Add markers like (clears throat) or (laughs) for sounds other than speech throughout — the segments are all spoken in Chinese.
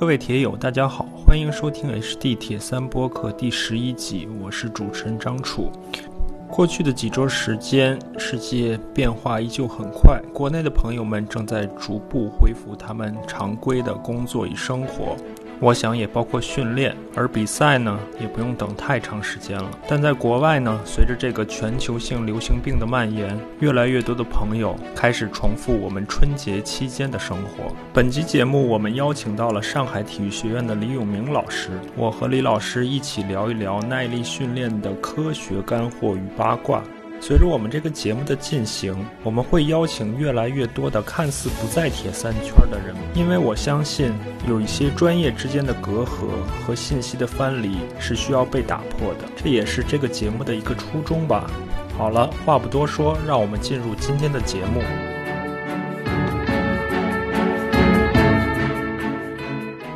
各位铁友，大家好，欢迎收听 HD 铁三播客第十一集，我是主持人张楚。过去的几周时间，世界变化依旧很快，国内的朋友们正在逐步恢复他们常规的工作与生活。我想也包括训练，而比赛呢，也不用等太长时间了。但在国外呢，随着这个全球性流行病的蔓延，越来越多的朋友开始重复我们春节期间的生活。本集节目，我们邀请到了上海体育学院的李永明老师，我和李老师一起聊一聊耐力训练的科学干货与八卦。随着我们这个节目的进行，我们会邀请越来越多的看似不在铁三圈的人，因为我相信有一些专业之间的隔阂和信息的藩篱是需要被打破的，这也是这个节目的一个初衷吧。好了，话不多说，让我们进入今天的节目。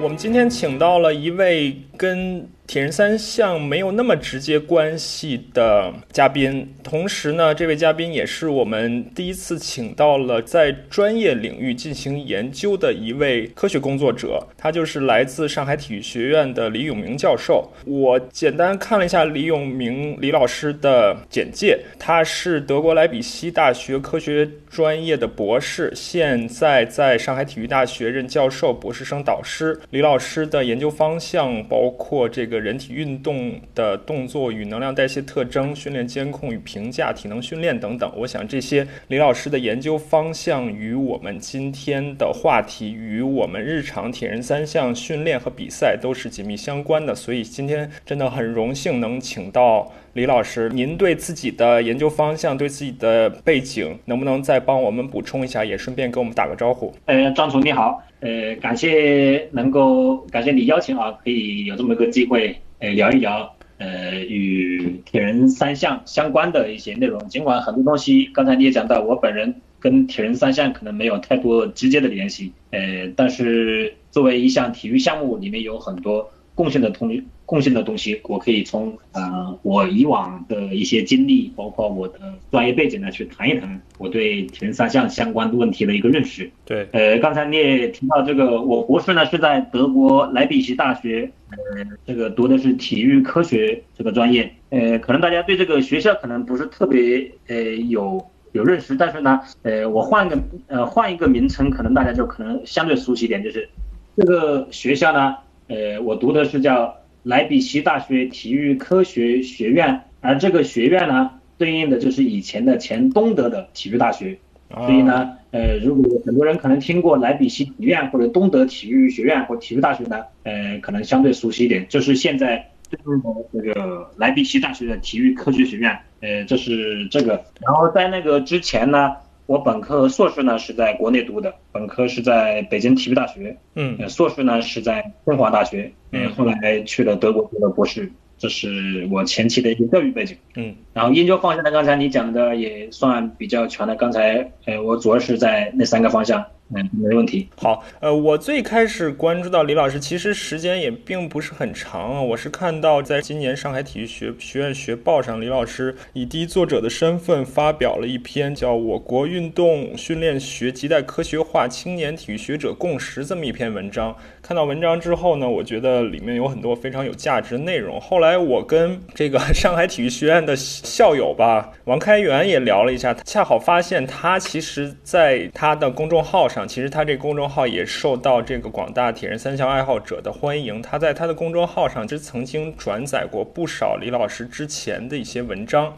我们今天请到了一位跟。铁人三项没有那么直接关系的嘉宾，同时呢，这位嘉宾也是我们第一次请到了在专业领域进行研究的一位科学工作者，他就是来自上海体育学院的李永明教授。我简单看了一下李永明李老师的简介，他是德国莱比锡大学科学专业的博士，现在在上海体育大学任教授、博士生导师。李老师的研究方向包括这个。人体运动的动作与能量代谢特征、训练监控与评价、体能训练等等，我想这些李老师的研究方向与我们今天的话题与我们日常铁人三项训练和比赛都是紧密相关的。所以今天真的很荣幸能请到李老师。您对自己的研究方向、对自己的背景，能不能再帮我们补充一下？也顺便给我们打个招呼。呃，张总你好。呃，感谢能够感谢你邀请啊，可以有这么一个机会，呃，聊一聊呃与铁人三项相关的一些内容。尽管很多东西刚才你也讲到，我本人跟铁人三项可能没有太多直接的联系，呃，但是作为一项体育项目，里面有很多贡献的同。贡献的东西，我可以从呃我以往的一些经历，包括我的专业背景呢，去谈一谈我对铁人三项相关的问题的一个认识。对，呃，刚才你也提到这个，我博士呢是在德国莱比锡大学，呃，这个读的是体育科学这个专业。呃，可能大家对这个学校可能不是特别呃有有认识，但是呢，呃，我换个呃换一个名称，可能大家就可能相对熟悉一点，就是这个学校呢，呃，我读的是叫。莱比锡大学体育科学学院，而这个学院呢，对应的就是以前的前东德的体育大学。所以呢，呃，如果很多人可能听过莱比锡体院或者东德体育学院或体育大学呢，呃，可能相对熟悉一点，就是现在对应的这个莱比锡大学的体育科学学院。呃，这是这个。然后在那个之前呢。我本科和硕士呢是在国内读的，本科是在北京体育大学，嗯，硕士呢是在清华大学，嗯，后来去了德国读了博士，这是我前期的一个教育背景，嗯，然后研究方向呢，刚才你讲的也算比较全的，刚才，呃，我主要是在那三个方向。嗯，没问题。好，呃，我最开始关注到李老师，其实时间也并不是很长啊。我是看到在今年上海体育学学院学报上，李老师以第一作者的身份发表了一篇叫《我国运动训练学亟待科学化，青年体育学者共识》这么一篇文章。看到文章之后呢，我觉得里面有很多非常有价值的内容。后来我跟这个 (laughs) 上海体育学院的校友吧，王开元也聊了一下，恰好发现他其实在他的公众号上。其实他这公众号也受到这个广大铁人三项爱好者的欢迎。他在他的公众号上，就曾经转载过不少李老师之前的一些文章。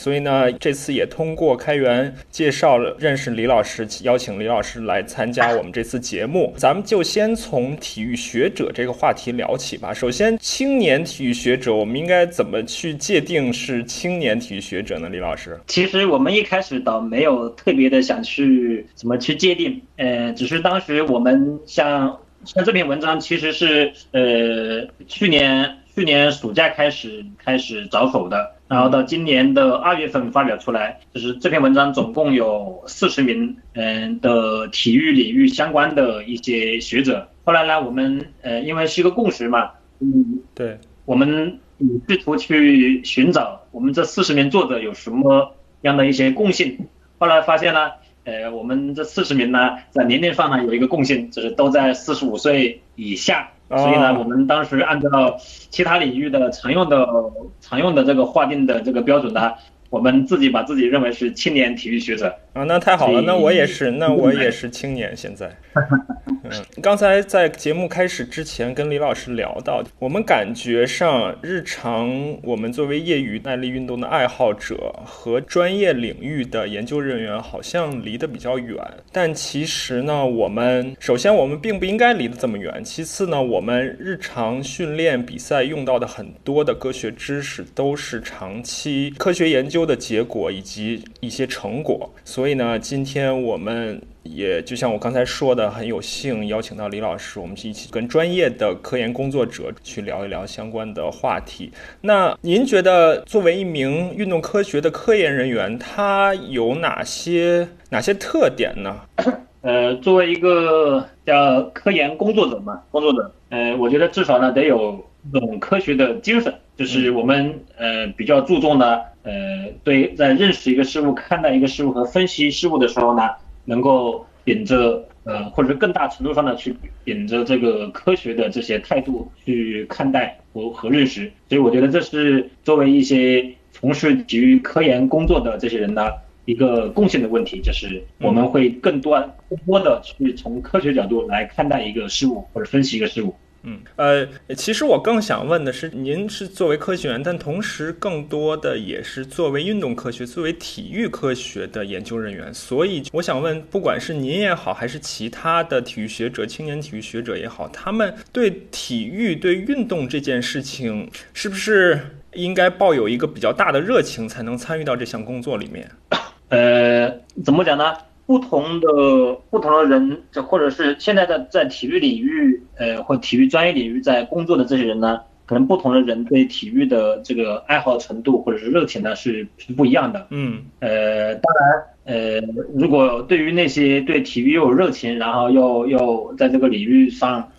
所以呢，这次也通过开源介绍了认识李老师，邀请李老师来参加我们这次节目。咱们就先从体育学者这个话题聊起吧。首先，青年体育学者，我们应该怎么去界定是青年体育学者呢？李老师，其实我们一开始倒没有特别的想去怎么去界定，呃，只是当时我们像像这篇文章其实是呃去年去年暑假开始开始着手的。然后到今年的二月份发表出来，就是这篇文章总共有四十名嗯的体育领域相关的一些学者。后来呢，我们呃因为是一个共识嘛，嗯，对，我们试图去寻找我们这四十名作者有什么样的一些共性。后来发现呢，呃，我们这四十名呢，在年龄上呢有一个共性，就是都在四十五岁以下。所以呢，我们当时按照其他领域的常用的常用的这个划定的这个标准呢。我们自己把自己认为是青年体育学者啊，那太好了，那我也是，那我也是青年。现在，(laughs) 嗯，刚才在节目开始之前跟李老师聊到，我们感觉上日常我们作为业余耐力运动的爱好者和专业领域的研究人员好像离得比较远，但其实呢，我们首先我们并不应该离得这么远，其次呢，我们日常训练比赛用到的很多的科学知识都是长期科学研究。的结果以及一些成果，所以呢，今天我们也就像我刚才说的，很有幸邀请到李老师，我们一起跟专业的科研工作者去聊一聊相关的话题。那您觉得，作为一名运动科学的科研人员，他有哪些哪些特点呢？(coughs) 呃，作为一个叫科研工作者嘛，工作者，呃，我觉得至少呢得有这种科学的精神，就是我们呃比较注重的。呃，对，在认识一个事物、看待一个事物和分析事物的时候呢，能够秉着呃，或者是更大程度上的去秉着这个科学的这些态度去看待和和认识，所以我觉得这是作为一些从事体育科研工作的这些人呢一个共性的问题，就是我们会更多更多的去从科学角度来看待一个事物或者分析一个事物。嗯，呃，其实我更想问的是，您是作为科学员，但同时更多的也是作为运动科学、作为体育科学的研究人员。所以我想问，不管是您也好，还是其他的体育学者、青年体育学者也好，他们对体育、对运动这件事情，是不是应该抱有一个比较大的热情，才能参与到这项工作里面？呃，怎么讲呢？不同的不同的人，这或者是现在的在体育领域，呃，或体育专业领域在工作的这些人呢，可能不同的人对体育的这个爱好程度或者是热情呢是是不一样的。嗯，呃，当然，呃，如果对于那些对体育又有热情，然后又又在这个领域上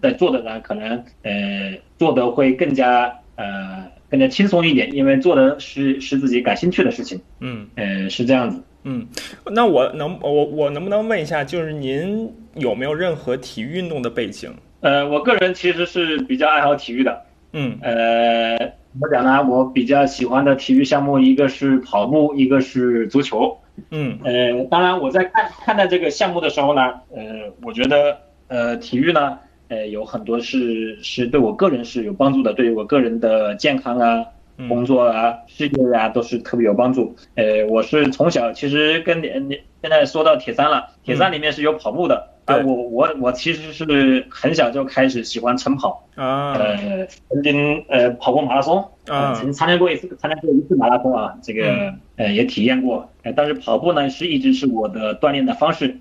在做的呢，可能呃做的会更加呃更加轻松一点，因为做的是是自己感兴趣的事情。嗯，呃，是这样子。嗯，那我能我我能不能问一下，就是您有没有任何体育运动的背景？呃，我个人其实是比较爱好体育的。嗯，呃，怎么讲呢？我比较喜欢的体育项目，一个是跑步，一个是足球。嗯，呃，当然我在看看待这个项目的时候呢，呃，我觉得呃体育呢，呃有很多是是对我个人是有帮助的，对于我个人的健康啊。工作啊，事业啊，都是特别有帮助。呃，我是从小其实跟你你现在说到铁三了，铁三里面是有跑步的。啊，我我我其实是很小就开始喜欢晨跑啊。呃，曾经呃跑过马拉松啊，曾经参加过一次参加过一次马拉松啊，这个呃也体验过。呃，但是跑步呢是一直是我的锻炼的方式。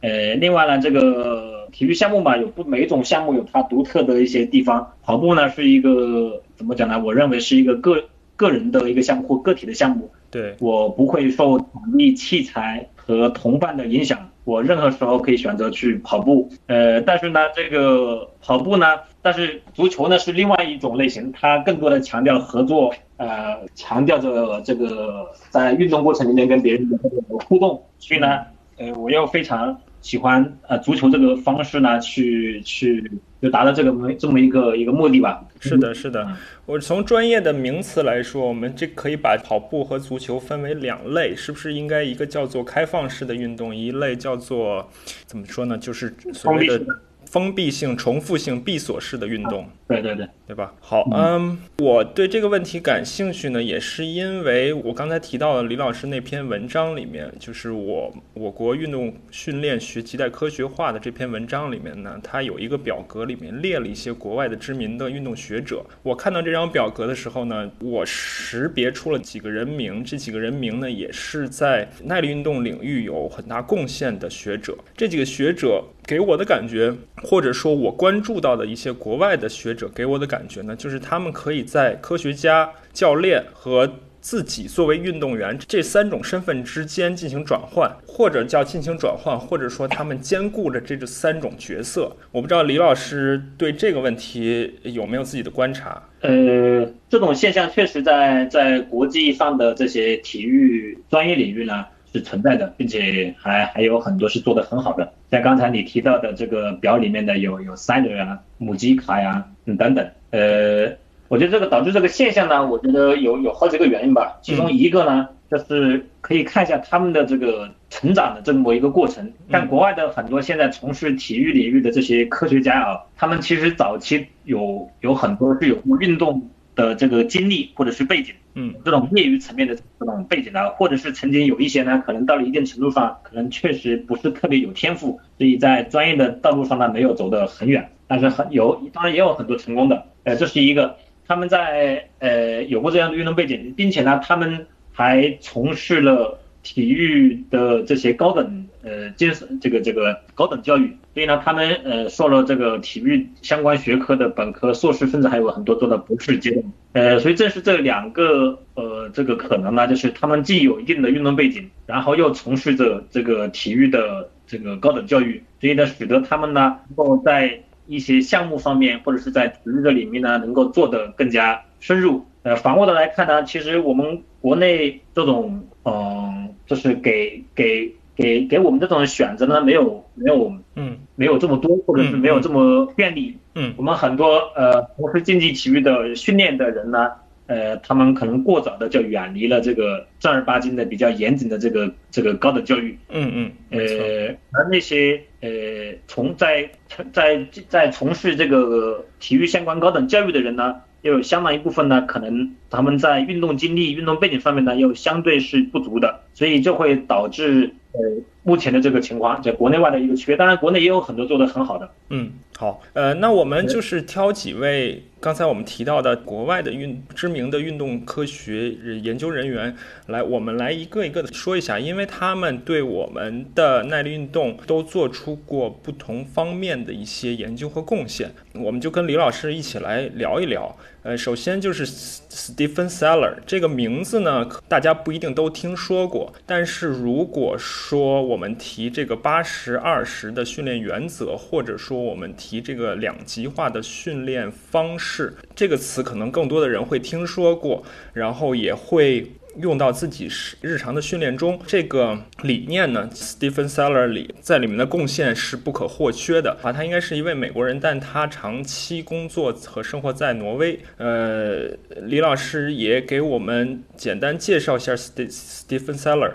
呃，另外呢，这个体育项目嘛，有不每一种项目有它独特的一些地方。跑步呢是一个怎么讲呢？我认为是一个个个人的一个项目或个体的项目。对，我不会受场地、器材和同伴的影响，我任何时候可以选择去跑步。呃，但是呢，这个跑步呢，但是足球呢是另外一种类型，它更多的强调合作，呃，强调着这个在运动过程里面跟别人的互动。所以呢，呃，我又非常。喜欢呃足球这个方式呢，去去就达到这个这么一个一个目的吧。是的，是的。我从专业的名词来说，我们这可以把跑步和足球分为两类，是不是应该一个叫做开放式的运动，一类叫做怎么说呢？就是所谓的。封闭性、重复性、闭锁式的运动，对对对，对吧？好，嗯，我对这个问题感兴趣呢，也是因为我刚才提到了李老师那篇文章里面，就是我我国运动训练学亟待科学化的这篇文章里面呢，它有一个表格，里面列了一些国外的知名的运动学者。我看到这张表格的时候呢，我识别出了几个人名，这几个人名呢，也是在耐力运动领域有很大贡献的学者。这几个学者。给我的感觉，或者说我关注到的一些国外的学者给我的感觉呢，就是他们可以在科学家、教练和自己作为运动员这三种身份之间进行转换，或者叫进行转换，或者说他们兼顾着这这三种角色。我不知道李老师对这个问题有没有自己的观察？呃，这种现象确实在在国际上的这些体育专业领域呢。是存在的，并且还还有很多是做得很好的。像刚才你提到的这个表里面的有有 Sider 啊、母鸡卡呀，嗯等等。呃，我觉得这个导致这个现象呢，我觉得有有好几个原因吧。其中一个呢，就是可以看一下他们的这个成长的这么一个过程。像国外的很多现在从事体育领域的这些科学家啊，他们其实早期有有很多是有运动。的这个经历或者是背景，嗯，这种业余层面的这种背景呢，或者是曾经有一些呢，可能到了一定程度上，可能确实不是特别有天赋，所以在专业的道路上呢没有走得很远，但是很有，当然也有很多成功的，呃，这是一个，他们在呃有过这样的运动背景，并且呢，他们还从事了体育的这些高等。呃，精神这个这个高等教育，所以呢，他们呃受了这个体育相关学科的本科、硕士，甚至还有很多做到博士阶段。呃，所以正是这两个呃这个可能呢，就是他们既有一定的运动背景，然后又从事着这个体育的这个高等教育，所以呢，使得他们呢能够在一些项目方面，或者是在体育的领域呢，能够做得更加深入。呃，反过的来看呢，其实我们国内这种嗯，就是给给。给给我们这种选择呢，没有没有，嗯，没有这么多，或者是没有这么便利，嗯，我们很多呃从事竞技体育的训练的人呢，呃，他们可能过早的就远离了这个正儿八经的比较严谨的这个这个高等教育，嗯嗯，呃，而那些呃从在在在从事这个体育相关高等教育的人呢。又有相当一部分呢，可能他们在运动经历、运动背景上面呢，又相对是不足的，所以就会导致呃目前的这个情况，在国内外的一个区别。当然，国内也有很多做得很好的。嗯，好，呃，那我们就是挑几位。刚才我们提到的国外的运知名的运动科学研究人员，来，我们来一个一个的说一下，因为他们对我们的耐力运动都做出过不同方面的一些研究和贡献，我们就跟李老师一起来聊一聊。呃，首先就是 Stephen Seller 这个名字呢，大家不一定都听说过。但是如果说我们提这个八十二十的训练原则，或者说我们提这个两极化的训练方式，这个词可能更多的人会听说过，然后也会。用到自己是日常的训练中，这个理念呢，Stephen Seller 里在里面的贡献是不可或缺的啊。他应该是一位美国人，但他长期工作和生活在挪威。呃，李老师也给我们简单介绍一下 Stephen Seller。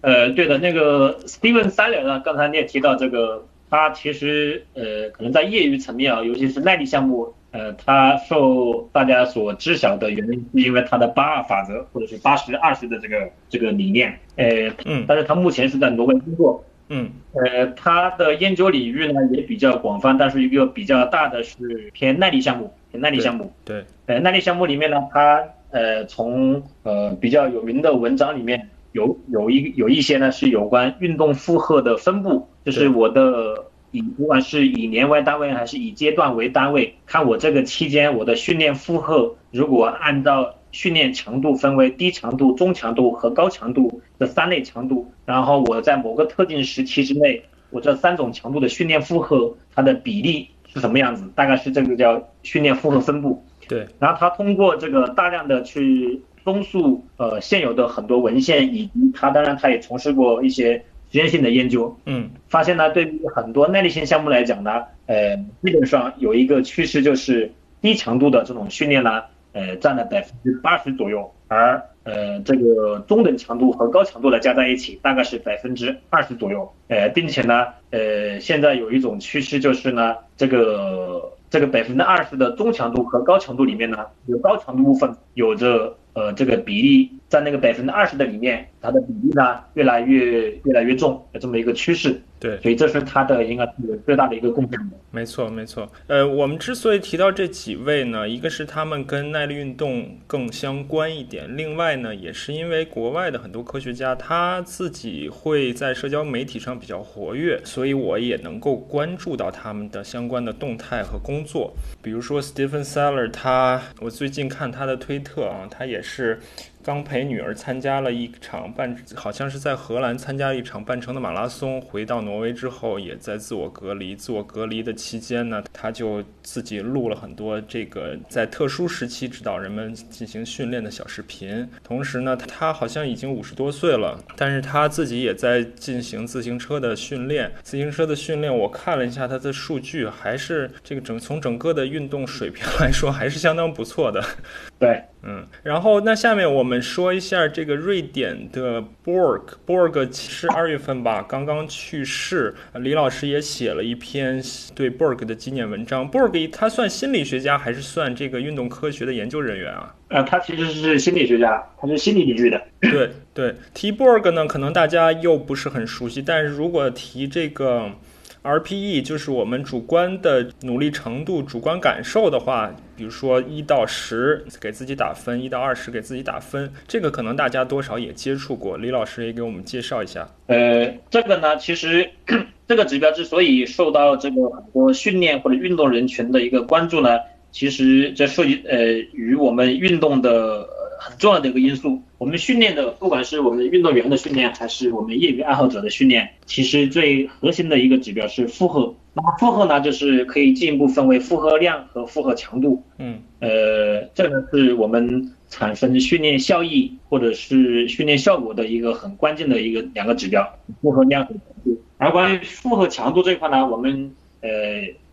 呃，对的，那个 Stephen Seller 呢，刚才你也提到这个，他其实呃，可能在业余层面啊，尤其是耐力项目。呃，他受大家所知晓的原因，是因为他的八二法则，或者是八十二十的这个这个理念。呃，嗯，但是他目前是在挪威工作。嗯，呃，他的研究领域呢也比较广泛，但是一个比较大的是偏耐力项目，偏耐力项目。对，呃，耐力项目里面呢，他呃从呃比较有名的文章里面有有一有一些呢是有关运动负荷的分布，就是我的。以不管是以年为单位还是以阶段为单位，看我这个期间我的训练负荷，如果按照训练强度分为低强度、中强度和高强度这三类强度，然后我在某个特定时期之内，我这三种强度的训练负荷它的比例是什么样子？大概是这个叫训练负荷分布。对，然后他通过这个大量的去综述呃现有的很多文献，以及他当然他也从事过一些。实验性的研究，嗯，发现呢，对于很多耐力性项目来讲呢，呃，基本上有一个趋势，就是低强度的这种训练呢，呃，占了百分之八十左右，而呃，这个中等强度和高强度的加在一起，大概是百分之二十左右，呃，并且呢，呃，现在有一种趋势就是呢，这个这个百分之二十的中强度和高强度里面呢，有高强度部分有着呃这个比例。在那个百分之二十的里面，它的比例呢越来越越来越重，有这么一个趋势。对，所以这是它的应该是最大的一个贡献。没错，没错。呃，我们之所以提到这几位呢，一个是他们跟耐力运动更相关一点，另外呢，也是因为国外的很多科学家他自己会在社交媒体上比较活跃，所以我也能够关注到他们的相关的动态和工作。比如说 Stephen Seller，他我最近看他的推特啊，他也是。刚陪女儿参加了一场半，好像是在荷兰参加了一场半程的马拉松。回到挪威之后，也在自我隔离。自我隔离的期间呢，他就自己录了很多这个在特殊时期指导人们进行训练的小视频。同时呢，他好像已经五十多岁了，但是他自己也在进行自行车的训练。自行车的训练，我看了一下他的数据，还是这个整从整个的运动水平来说，还是相当不错的。对。嗯，然后那下面我们说一下这个瑞典的 Borg，Borg 是二月份吧，刚刚去世。李老师也写了一篇对 Borg 的纪念文章。Borg 他算心理学家还是算这个运动科学的研究人员啊？呃，他其实是心理学家，他是心理领域的。对对，提 Borg 呢，可能大家又不是很熟悉，但是如果提这个。RPE 就是我们主观的努力程度、主观感受的话，比如说一到十给自己打分，一到二十给自己打分，这个可能大家多少也接触过。李老师也给我们介绍一下。呃，这个呢，其实 (clears throat) 这个指标之所以受到这个很多训练或者运动人群的一个关注呢，其实这涉及呃与我们运动的。很重要的一个因素，我们训练的，不管是我们运动员的训练，还是我们业余爱好者的训练，其实最核心的一个指标是负荷。那么负荷呢，就是可以进一步分为负荷量和负荷强度。嗯，呃，这个是我们产生训练效益或者是训练效果的一个很关键的一个两个指标，负荷量和强度。而关于负荷强度这一块呢，我们呃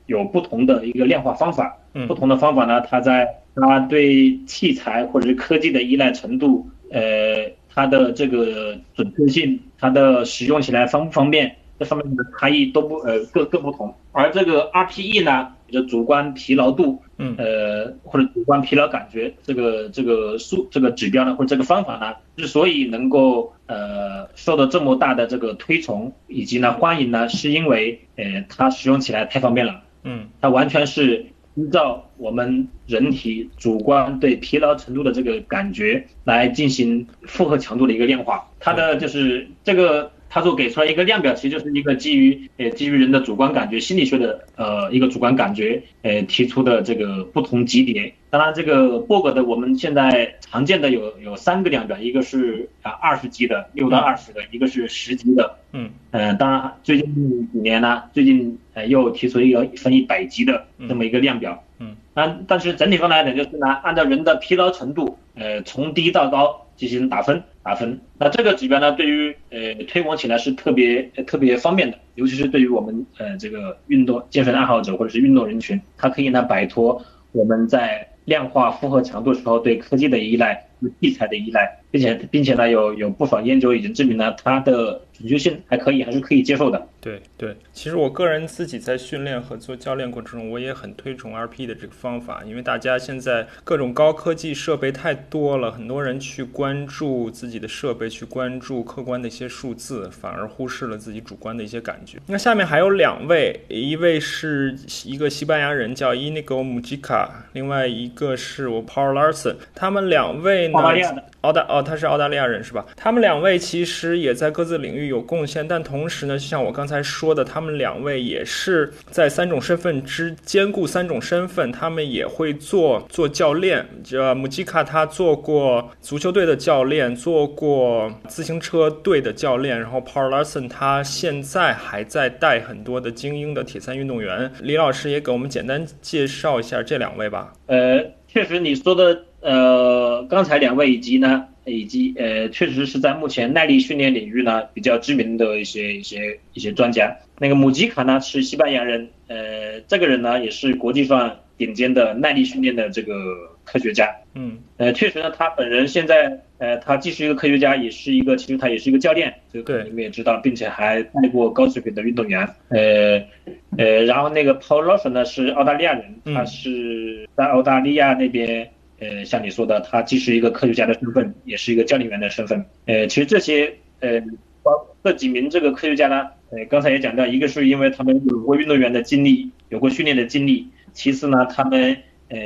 有不同的一个量化方法。嗯，不同的方法呢，它在。它对器材或者是科技的依赖程度，呃，它的这个准确性，它的使用起来方不方便，这方面的差异都不呃各各不同。而这个 RPE 呢，就主观疲劳度，嗯，呃或者主观疲劳感觉，这个这个数这个指标呢，或者这个方法呢，之所以能够呃受到这么大的这个推崇以及呢欢迎呢，是因为呃它使用起来太方便了，嗯，它完全是。依照我们人体主观对疲劳程度的这个感觉来进行负荷强度的一个量化，它的就是这个。他说给出来一个量表，其实就是一个基于呃基于人的主观感觉心理学的呃一个主观感觉呃提出的这个不同级别。当然，这个 Borg 的我们现在常见的有有三个量表，一个是啊二十级的六到二十的，一个是十级的。嗯。呃，当然最近几年呢，最近呃又提出一个分一百级的这么一个量表。嗯。但但是整体上来讲，就是呢按照人的疲劳程度呃从低到高进行打分。打分，那这个指标呢，对于呃推广起来是特别特别方便的，尤其是对于我们呃这个运动健身爱好者或者是运动人群，它可以呢摆脱我们在量化负荷强度时候对科技的依赖、器材的依赖，并且并且呢有有不少研究已经证明了它的。准确性还可以，还是可以接受的。对对，其实我个人自己在训练和做教练过程中，我也很推崇 RP 的这个方法，因为大家现在各种高科技设备太多了，很多人去关注自己的设备，去关注客观的一些数字，反而忽视了自己主观的一些感觉。那下面还有两位，一位是一个西班牙人叫 Inigo Mujica，另外一个是我 Paul Larson，他们两位呢，澳大，哦，他是澳大利亚人是吧？他们两位其实也在各自领域。有贡献，但同时呢，就像我刚才说的，他们两位也是在三种身份之兼顾三种身份，他们也会做做教练。这姆吉卡他做过足球队的教练，做过自行车队的教练，然后 Paul Larson 他现在还在带很多的精英的铁三运动员。李老师也给我们简单介绍一下这两位吧。呃，确实你说的，呃，刚才两位以及呢。以及呃，确实是在目前耐力训练领域呢比较知名的一些一些一些专家。那个姆吉卡呢是西班牙人，呃，这个人呢也是国际上顶尖的耐力训练的这个科学家。嗯，呃，确实呢，他本人现在呃，他既是一个科学家，也是一个其实他也是一个教练，这个你们也知道，并且还带过高水平的运动员。呃呃，然后那个 Paul Lawson 呢是澳大利亚人，他是在澳大利亚那边。呃，像你说的，他既是一个科学家的身份，也是一个教练员的身份。呃，其实这些呃，包这几名这个科学家呢，呃，刚才也讲到，一个是因为他们有过运动员的经历，有过训练的经历；其次呢，他们呃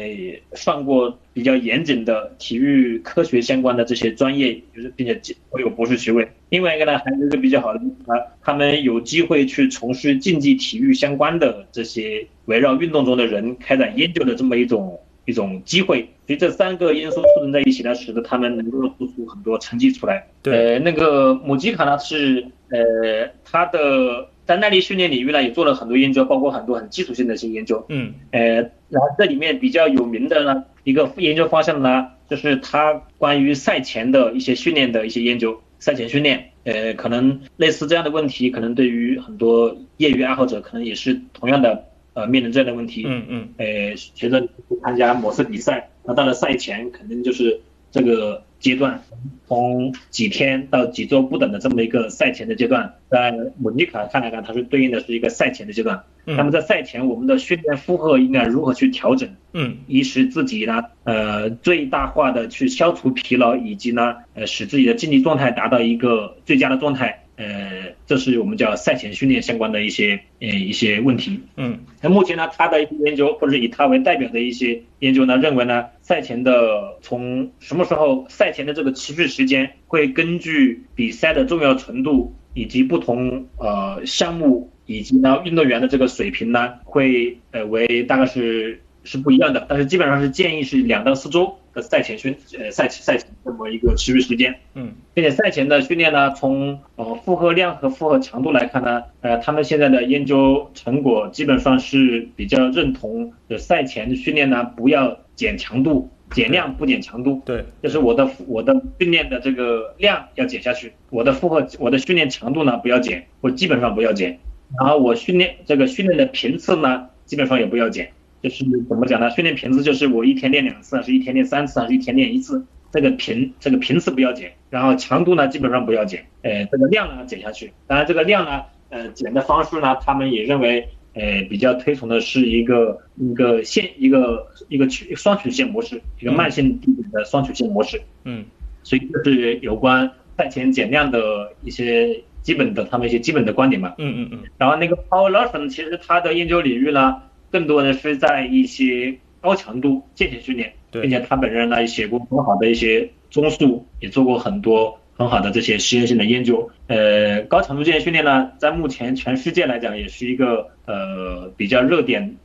上过比较严谨的体育科学相关的这些专业，就是并且都有博士学位。另外一个呢，还是一个比较好的啊，他们有机会去从事竞技体育相关的这些围绕运动中的人开展研究的这么一种。一种机会。所以这三个因素促成在一起呢，使得他们能够做出很多成绩出来。对，呃，那个姆吉卡呢是呃他的在耐力训练领域呢也做了很多研究，包括很多很基础性的一些研究。嗯，呃，然后这里面比较有名的呢一个研究方向呢，就是他关于赛前的一些训练的一些研究，赛前训练。呃，可能类似这样的问题，可能对于很多业余爱好者，可能也是同样的，呃，面临这样的问题。嗯嗯。呃，随着参加某次比赛，那到了赛前，肯定就是这个阶段，从几天到几周不等的这么一个赛前的阶段，在莫妮卡看来呢，它是对应的是一个赛前的阶段。那么在赛前，我们的训练负荷应该如何去调整？嗯，一是自己呢，呃，最大化的去消除疲劳，以及呢，呃，使自己的竞技状态达到一个最佳的状态。呃，这是我们叫赛前训练相关的一些呃一些问题。嗯，那目前呢，他的一些研究或者以他为代表的一些研究呢，认为呢，赛前的从什么时候赛前的这个持续时间，会根据比赛的重要程度以及不同呃项目以及呢运动员的这个水平呢，会呃为大概是是不一样的，但是基本上是建议是两到四周的。赛前训呃赛赛前这么一个持续时间，嗯，并且赛前的训练呢，从呃负荷量和负荷强度来看呢，呃他们现在的研究成果基本上是比较认同的，赛前训练呢不要减强度，减量不减强度，对，就是我的我的训练的这个量要减下去，我的负荷我的训练强度呢不要减，或基本上不要减，然后我训练这个训练的频次呢基本上也不要减。就是怎么讲呢？训练频次就是我一天练两次，还是一天练三次，还是一天练一次？这个频这个频次不要减，然后强度呢基本上不要减，呃，这个量呢减下去。当然这个量呢，呃，减的方式呢，他们也认为，呃，比较推崇的是一个一个线一个一个曲双曲线模式，一个慢性递减的双曲线模式。嗯，所以这是有关赛前减量的一些基本的他们一些基本的观点吧。嗯嗯嗯。然后那个 Paul Larson 其实他的研究领域呢。更多的是在一些高强度间歇训练，并且他本人呢也写过很好的一些综述，也做过很多很好的这些实验性的研究。呃，高强度间歇训练呢，在目前全世界来讲也是一个呃比较热点、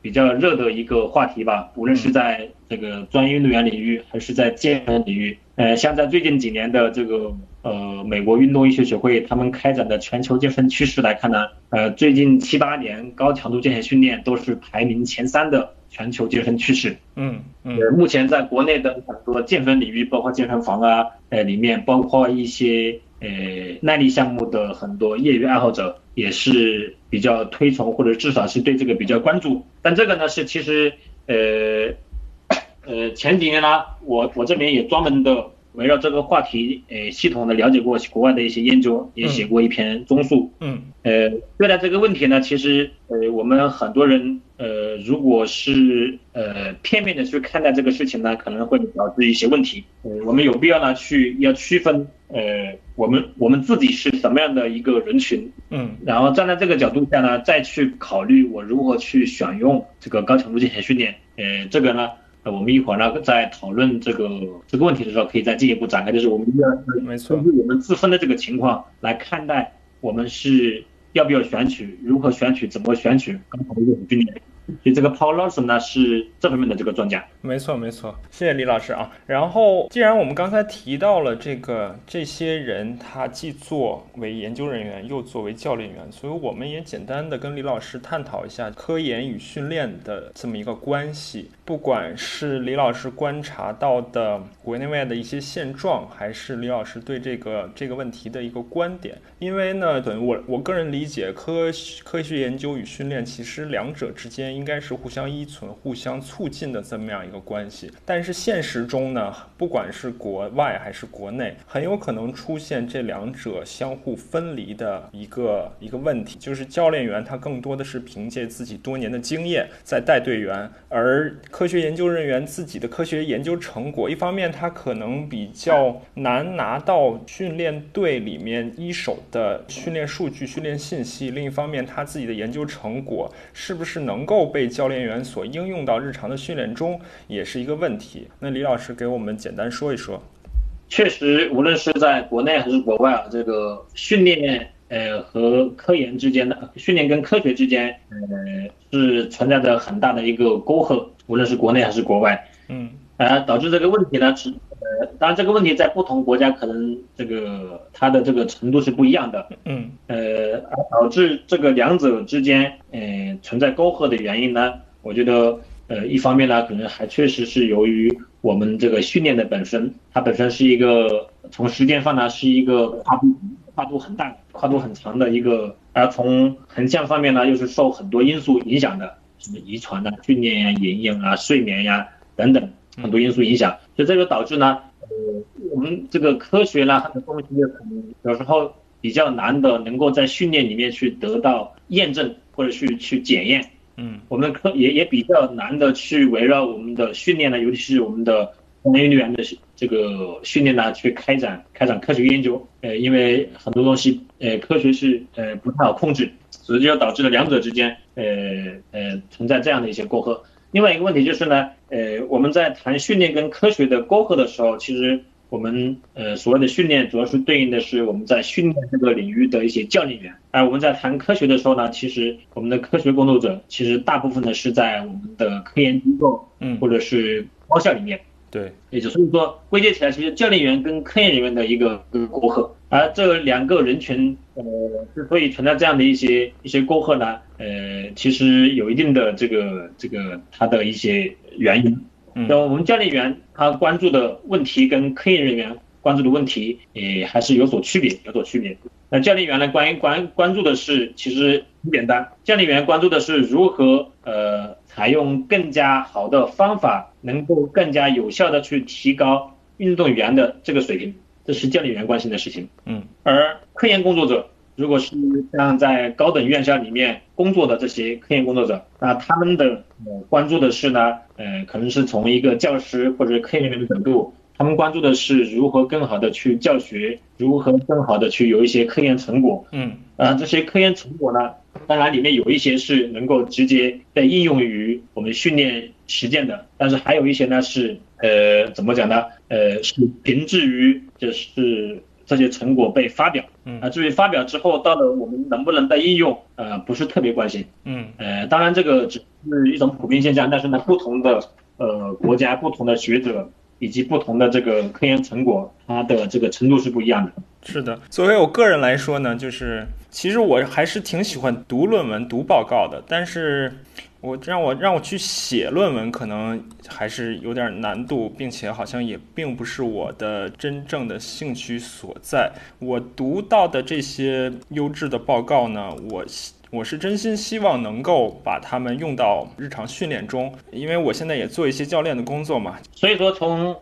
比较热的一个话题吧。无论是在这个专业运动员领域，还是在健身领域，呃，像在最近几年的这个。呃，美国运动医学学会他们开展的全球健身趋势来看呢，呃，最近七八年高强度间歇训练都是排名前三的全球健身趋势。嗯嗯。呃，目前在国内的很多健身领域，包括健身房啊，呃，里面包括一些呃耐力项目的很多业余爱好者也是比较推崇，或者至少是对这个比较关注。但这个呢是其实呃 (coughs) 呃前几年呢，我我这边也专门的。围绕这个话题，呃，系统的了解过国外的一些研究，也写过一篇综述。嗯，呃，对待这个问题呢，其实，呃，我们很多人，呃，如果是呃片面的去看待这个事情呢，可能会导致一些问题。呃，我们有必要呢去要区分，呃，我们我们自己是什么样的一个人群。嗯，然后站在这个角度下呢，再去考虑我如何去选用这个高强度进行训练。呃，这个呢。那我们一会儿呢，在讨论这个这个问题的时候，可以再进一步展开。就是我们要根据我们自身的这个情况来看待，我们是要不要选取，如何选取，怎么选取刚才的这种训练。所以这个 Paul Larson 呢是这方面的这个专家。没错没错，谢谢李老师啊。然后既然我们刚才提到了这个这些人，他既作为研究人员，又作为教练员，所以我们也简单的跟李老师探讨一下科研与训练的这么一个关系。不管是李老师观察到的国内外的一些现状，还是李老师对这个这个问题的一个观点，因为呢，等于我我个人理解，科科学研究与训练其实两者之间。应该是互相依存、互相促进的这么样一个关系，但是现实中呢，不管是国外还是国内，很有可能出现这两者相互分离的一个一个问题，就是教练员他更多的是凭借自己多年的经验在带队员，而科学研究人员自己的科学研究成果，一方面他可能比较难拿到训练队里面一手的训练数据、训练信息，另一方面他自己的研究成果是不是能够。被教练员所应用到日常的训练中，也是一个问题。那李老师给我们简单说一说。确实，无论是在国内还是国外啊，这个训练呃和科研之间的训练跟科学之间，呃是存在着很大的一个沟壑，无论是国内还是国外，嗯，啊，导致这个问题呢是，呃，当然这个问题在不同国家可能这个它的这个程度是不一样的，嗯，呃，导致这个两者之间，呃，存在沟壑的原因呢，我觉得，呃，一方面呢，可能还确实是由于我们这个训练的本身，它本身是一个从时间上呢是一个跨度跨度很大、跨度很长的一个，而从横向方面呢又是受很多因素影响的，什么遗传啊、训练呀、营养啊、睡眠呀等等很多因素影响，所以这就导致呢，呃，我们这个科学呢它的东西可能有时候比较难的能够在训练里面去得到验证或者去去检验。嗯，我们科也也比较难的去围绕我们的训练呢，尤其是我们的空运员的这个训练呢，去开展开展科学研究。呃，因为很多东西，呃，科学是呃不太好控制，所以就导致了两者之间，呃呃存在这样的一些沟壑。另外一个问题就是呢，呃，我们在谈训练跟科学的沟壑的时候，其实。我们呃所谓的训练，主要是对应的是我们在训练这个领域的一些教练员。而我们在谈科学的时候呢，其实我们的科学工作者，其实大部分呢是在我们的科研机构，嗯，或者是高校里面。对，也就所以说归结起来，其实教练员跟科研人员的一个沟壑。而这两个人群，呃，之所以存在这样的一些一些沟壑呢，呃，其实有一定的这个这个它的一些原因。那我们教练员他关注的问题跟科研人员关注的问题，也还是有所区别，有所区别。那教练员呢，关于关关注的是，其实很简单，教练员关注的是如何呃采用更加好的方法，能够更加有效的去提高运动员的这个水平，这是教练员关心的事情。嗯，而科研工作者。如果是像在高等院校里面工作的这些科研工作者，那他们的呃关注的是呢，呃，可能是从一个教师或者科研人员的角度，他们关注的是如何更好的去教学，如何更好的去有一些科研成果。嗯，啊，这些科研成果呢，当然里面有一些是能够直接被应用于我们训练实践的，但是还有一些呢是呃怎么讲呢？呃，是停滞于就是。这些成果被发表，啊，至于发表之后到了我们能不能被应用，呃，不是特别关心，嗯，呃，当然这个只是一种普遍现象，但是呢，不同的呃国家、不同的学者以及不同的这个科研成果，它的这个程度是不一样的。是的，作为我个人来说呢，就是其实我还是挺喜欢读论文、读报告的，但是。我让我让我去写论文，可能还是有点难度，并且好像也并不是我的真正的兴趣所在。我读到的这些优质的报告呢，我我是真心希望能够把它们用到日常训练中，因为我现在也做一些教练的工作嘛。所以说，从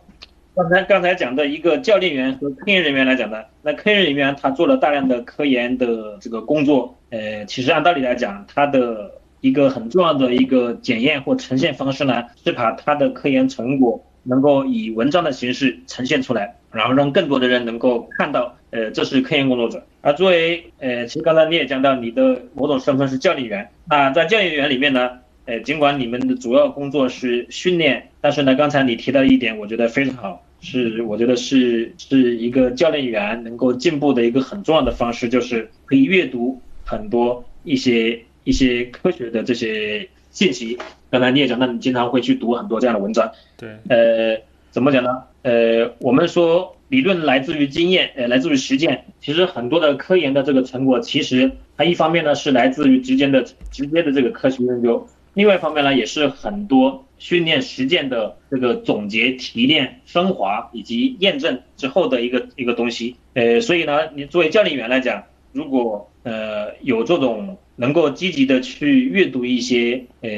刚才刚才讲的一个教练员和科研人员来讲呢，那科研人员他做了大量的科研的这个工作，呃，其实按道理来讲，他的一个很重要的一个检验或呈现方式呢，是把他的科研成果能够以文章的形式呈现出来，然后让更多的人能够看到，呃，这是科研工作者。而作为，呃，其实刚才你也讲到你的某种身份是教练员，那在教练员里面呢，呃，尽管你们的主要工作是训练，但是呢，刚才你提到一点，我觉得非常好，是我觉得是是一个教练员能够进步的一个很重要的方式，就是可以阅读很多一些。一些科学的这些信息，刚才你也讲，那你经常会去读很多这样的文章。对，呃，怎么讲呢？呃，我们说理论来自于经验，呃，来自于实践。其实很多的科研的这个成果，其实它一方面呢是来自于直接的直接的这个科学研究，另外一方面呢也是很多训练实践的这个总结、提炼、升华以及验证之后的一个一个东西。呃，所以呢，你作为教练员来讲，如果呃有这种能够积极的去阅读一些呃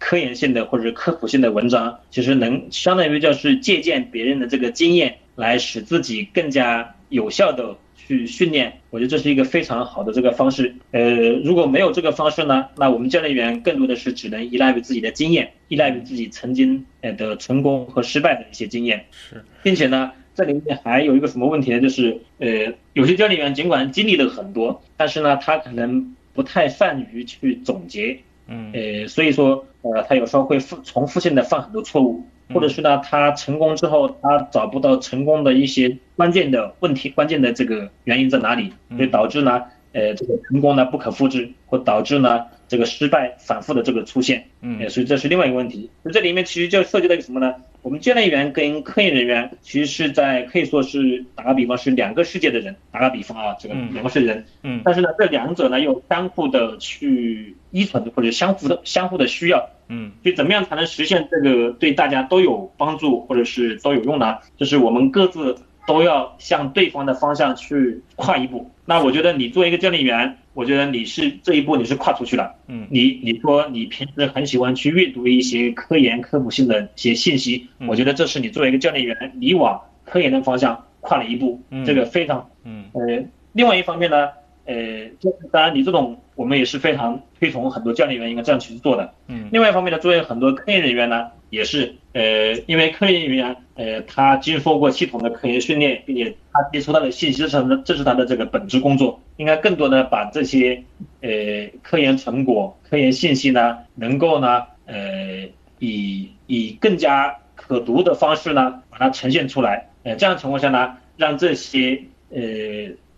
科研性的或者科普性的文章，其实能相当于就是借鉴别人的这个经验，来使自己更加有效的去训练。我觉得这是一个非常好的这个方式。呃，如果没有这个方式呢，那我们教练员更多的是只能依赖于自己的经验，依赖于自己曾经呃的成功和失败的一些经验。是，并且呢，这里面还有一个什么问题呢？就是呃，有些教练员尽管经历了很多，但是呢，他可能。不太善于去总结，嗯，呃，所以说，呃，他有时候会复重复性的犯很多错误，或者是呢，他成功之后，他找不到成功的一些关键的问题，关键的这个原因在哪里，所以导致呢，呃，这个成功呢不可复制，或导致呢这个失败反复的这个出现，嗯，所以这是另外一个问题。那这里面其实就涉及到一个什么呢？我们教练员跟科研人员其实是在可以说是打个比方是两个世界的人，打个比方啊，这个两个是人，嗯，但是呢这两者呢又相互的去依存或者相互的相互的需要，嗯，所以怎么样才能实现这个对大家都有帮助或者是都有用呢？就是我们各自。都要向对方的方向去跨一步。那我觉得你作为一个教练员，我觉得你是这一步你是跨出去了。嗯，你你说你平时很喜欢去阅读一些科研科普性的一些信息，我觉得这是你作为一个教练员，你往科研的方向跨了一步。嗯，这个非常。嗯。呃，另外一方面呢，呃，当然你这种我们也是非常推崇很多教练员应该这样去做的。嗯。另外一方面呢，作为很多科研人员呢。也是，呃，因为科研人员，呃，他经受过系统的科研训练，并且他接触到的信息是的，这是他的这个本职工作，应该更多的把这些，呃，科研成果、科研信息呢，能够呢，呃，以以更加可读的方式呢，把它呈现出来，呃，这样情况下呢，让这些，呃。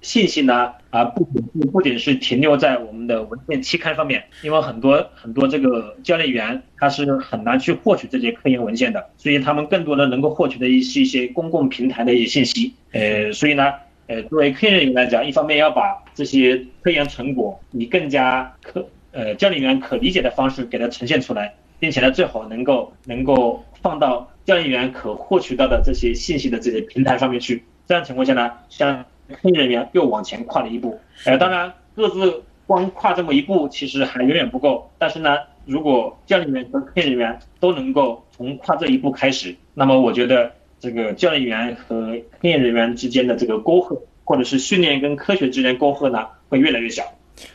信息呢，啊，不仅是不仅是停留在我们的文件期刊上面，因为很多很多这个教练员他是很难去获取这些科研文献的，所以他们更多的能够获取的一些一些公共平台的一些信息。呃，所以呢，呃，作为科研人员来讲，一方面要把这些科研成果以更加可呃教练员可理解的方式给它呈现出来，并且呢，最好能够能够放到教练员可获取到的这些信息的这些平台上面去。这样情况下呢，像科研人员又往前跨了一步，呃，当然各自光跨这么一步其实还远远不够。但是呢，如果教练员和科研人员都能够从跨这一步开始，那么我觉得这个教练员和科研人员之间的这个沟壑，或者是训练跟科学之间沟壑呢，会越来越小。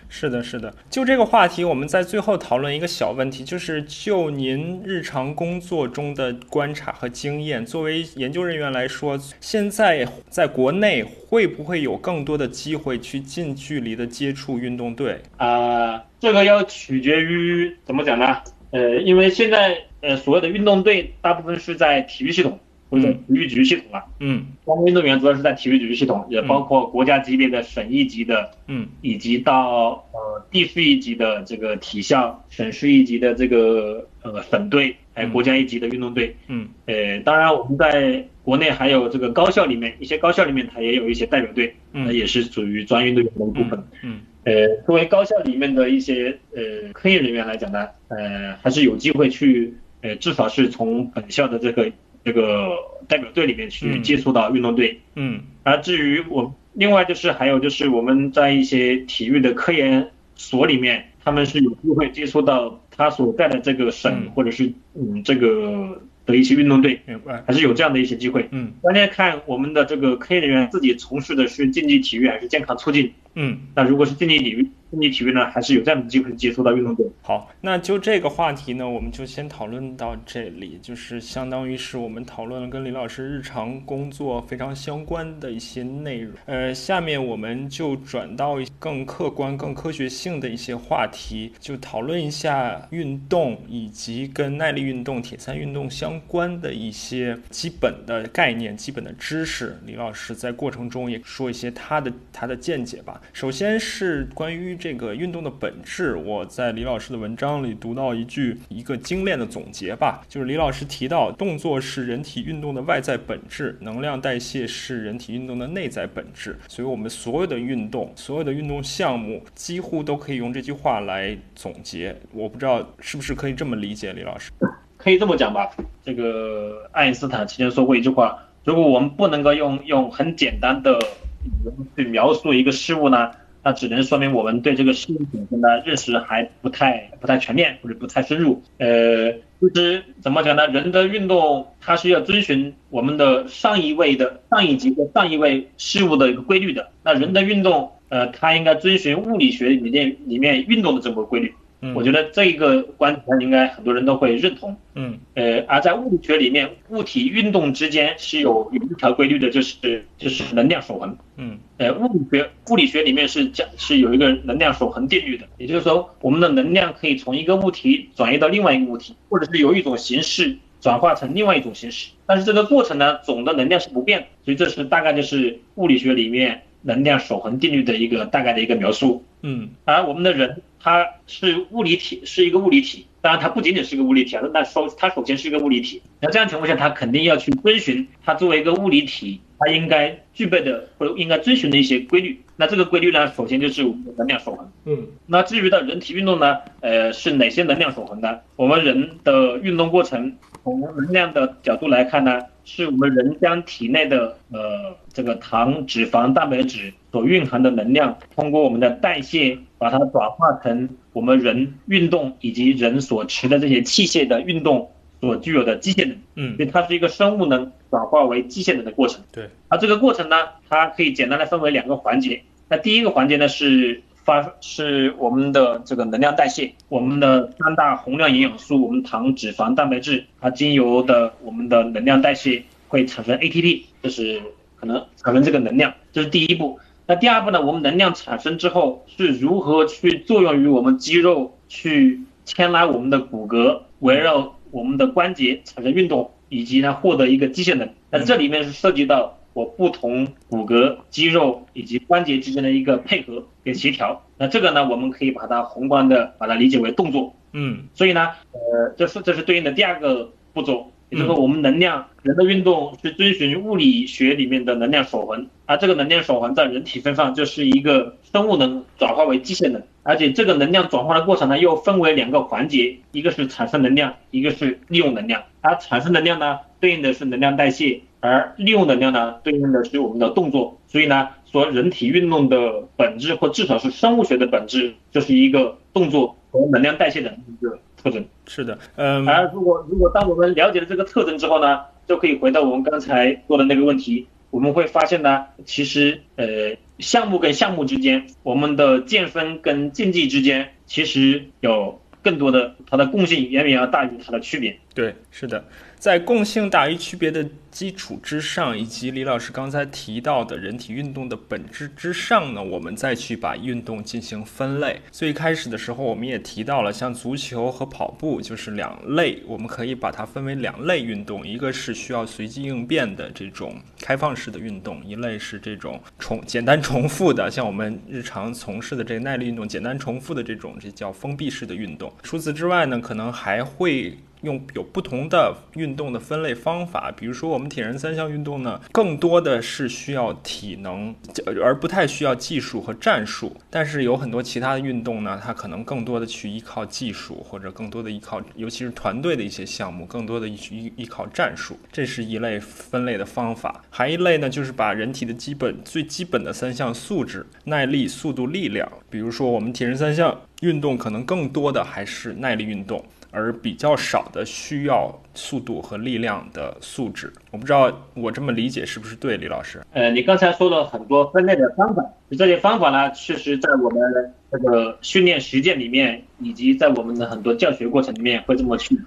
是的，是的。就这个话题，我们在最后讨论一个小问题，就是就您日常工作中的观察和经验，作为研究人员来说，现在在国内会不会有更多的机会去近距离的接触运动队？啊，这个要取决于怎么讲呢？呃，因为现在呃所有的运动队大部分是在体育系统。或者体育局系统啊，嗯，光运动员主要是在体育局系统，也包括国家级别的省一级的，嗯，以及到呃地市一级的这个体校，省市一级的这个呃省队，还有国家一级的运动队，嗯，呃，当然我们在国内还有这个高校里面，一些高校里面它也有一些代表队，嗯，也是属于专业运动员的一部分，嗯，呃，作为高校里面的一些呃科研人员来讲呢，呃，还是有机会去，呃，至少是从本校的这个。这个代表队里面去接触到运动队，嗯，而至于我，另外就是还有就是我们在一些体育的科研所里面，他们是有机会接触到他所在的这个省或者是嗯这个的一些运动队，还是有这样的一些机会，嗯，关键看我们的这个科研人员自己从事的是竞技体育还是健康促进，嗯，那如果是竞技体育。竞技体育呢，还是有这样的机会接触到运动队。好，那就这个话题呢，我们就先讨论到这里，就是相当于是我们讨论了跟李老师日常工作非常相关的一些内容。呃，下面我们就转到更客观、更科学性的一些话题，就讨论一下运动以及跟耐力运动、铁三运动相关的一些基本的概念、基本的知识。李老师在过程中也说一些他的他的见解吧。首先是关于。这个运动的本质，我在李老师的文章里读到一句一个精炼的总结吧，就是李老师提到，动作是人体运动的外在本质，能量代谢是人体运动的内在本质。所以，我们所有的运动，所有的运动项目，几乎都可以用这句话来总结。我不知道是不是可以这么理解，李老师？可以这么讲吧。这个爱因斯坦曾经说过一句话：如果我们不能够用用很简单的语言去描述一个事物呢？那只能说明我们对这个事物本身的认识还不太不太全面或者不太深入。呃，就是怎么讲呢？人的运动它是要遵循我们的上一位的上一级的上一位事物的一个规律的。那人的运动，呃，它应该遵循物理学里面里面运动的这么个规律。我觉得这一个观点应该很多人都会认同。嗯，呃，而在物理学里面，物体运动之间是有有一条规律的，就是就是能量守恒。嗯，呃，物理学物理学里面是讲是有一个能量守恒定律的，也就是说，我们的能量可以从一个物体转移到另外一个物体，或者是由一种形式转化成另外一种形式，但是这个过程呢，总的能量是不变的。所以这是大概就是物理学里面。能量守恒定律的一个大概的一个描述。嗯，而我们的人他是物理体，是一个物理体，当然它不仅仅是一个物理体啊，那首它首先是一个物理体，那这样情况下，它肯定要去遵循它作为一个物理体，它应该具备的或者应该遵循的一些规律。那这个规律呢，首先就是我们的能量守恒。嗯，那至于到人体运动呢，呃，是哪些能量守恒呢？我们人的运动过程，从能量的角度来看呢，是我们人将体内的呃这个糖、脂肪、蛋白质所蕴含的能量，通过我们的代谢，把它转化成我们人运动以及人所持的这些器械的运动所具有的机械能。嗯所以它是一个生物能转化为机械能的过程。对，而这个过程呢，它可以简单的分为两个环节。那第一个环节呢是发是我们的这个能量代谢，我们的三大宏量营养素，我们糖、脂肪、蛋白质，它经由的我们的能量代谢会产生 ATP，就是可能产生这个能量，这是第一步。那第二步呢，我们能量产生之后是如何去作用于我们肌肉，去牵拉我们的骨骼，围绕我们的关节产生运动，以及呢获得一个机械能。那这里面是涉及到我不同骨骼、肌肉以及关节之间的一个配合跟协调。那这个呢，我们可以把它宏观的把它理解为动作。嗯所以呢，呃，这是这是对应的第二个步骤，也就是说我们能量人的运动是遵循物理学里面的能量守恒，而这个能量守恒在人体身上就是一个生物能转化为机械能，而且这个能量转化的过程呢又分为两个环节，一个是产生能量，一个是利用能量，而产生能量呢对应的是能量代谢，而利用能量呢对应的是我们的动作，所以呢。说人体运动的本质，或至少是生物学的本质，就是一个动作和能量代谢的一个特征。是的，嗯而如果如果当我们了解了这个特征之后呢，就可以回到我们刚才说的那个问题，我们会发现呢，其实呃项目跟项目之间，我们的建分跟竞技之间，其实有更多的它的共性远远要大于它的区别。对，是的，在共性大于区别的基础之上，以及李老师刚才提到的人体运动的本质之上呢，我们再去把运动进行分类。最开始的时候，我们也提到了，像足球和跑步就是两类，我们可以把它分为两类运动，一个是需要随机应变的这种开放式的运动，一类是这种重简单重复的，像我们日常从事的这个耐力运动，简单重复的这种，这叫封闭式的运动。除此之外呢，可能还会。用有不同的运动的分类方法，比如说我们铁人三项运动呢，更多的是需要体能，而不太需要技术和战术。但是有很多其他的运动呢，它可能更多的去依靠技术，或者更多的依靠，尤其是团队的一些项目，更多的依依依靠战术。这是一类分类的方法。还一类呢，就是把人体的基本最基本的三项素质——耐力、速度、力量，比如说我们铁人三项运动，可能更多的还是耐力运动。而比较少的需要速度和力量的素质，我不知道我这么理解是不是对，李老师？呃，你刚才说了很多分类的方法，这些方法呢，确实在我们这个训练实践里面，以及在我们的很多教学过程里面会这么去。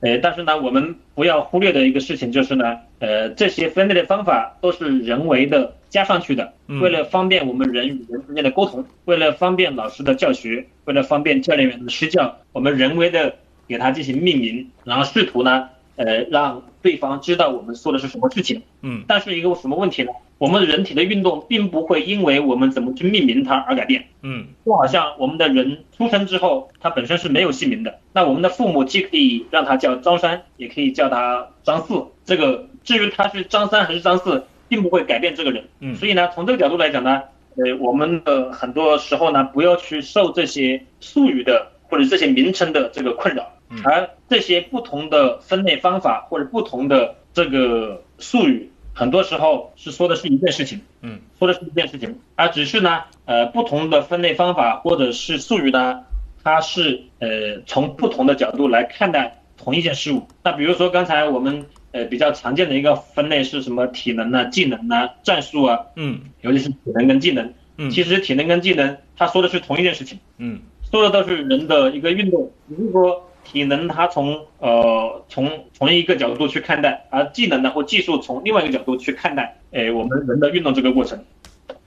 呃，但是呢，我们不要忽略的一个事情就是呢，呃，这些分类的方法都是人为的加上去的，为了方便我们人与人之间的沟通，为了方便老师的教学，为了方便教练员的施教，我们人为的。给它进行命名，然后试图呢，呃，让对方知道我们说的是什么事情。嗯，但是一个什么问题呢？我们人体的运动并不会因为我们怎么去命名它而改变。嗯，就好像我们的人出生之后，他本身是没有姓名的。那我们的父母既可以让他叫张三，也可以叫他张四。这个至于他是张三还是张四，并不会改变这个人。嗯，所以呢，从这个角度来讲呢，呃，我们的很多时候呢，不要去受这些术语的或者这些名称的这个困扰。而这些不同的分类方法或者不同的这个术语，很多时候是说的是一件事情，嗯，说的是一件事情，而只是呢，呃，不同的分类方法或者是术语呢，它是呃从不同的角度来看待同一件事物。那比如说刚才我们呃比较常见的一个分类是什么体能啊、技能啊、战术啊，嗯，尤其是体能跟技能，嗯，其实体能跟技能它说的是同一件事情，嗯，说的都是人的一个运动，如果体能它从呃从从一个角度去看待，而技能呢或技术从另外一个角度去看待，诶我们人的运动这个过程。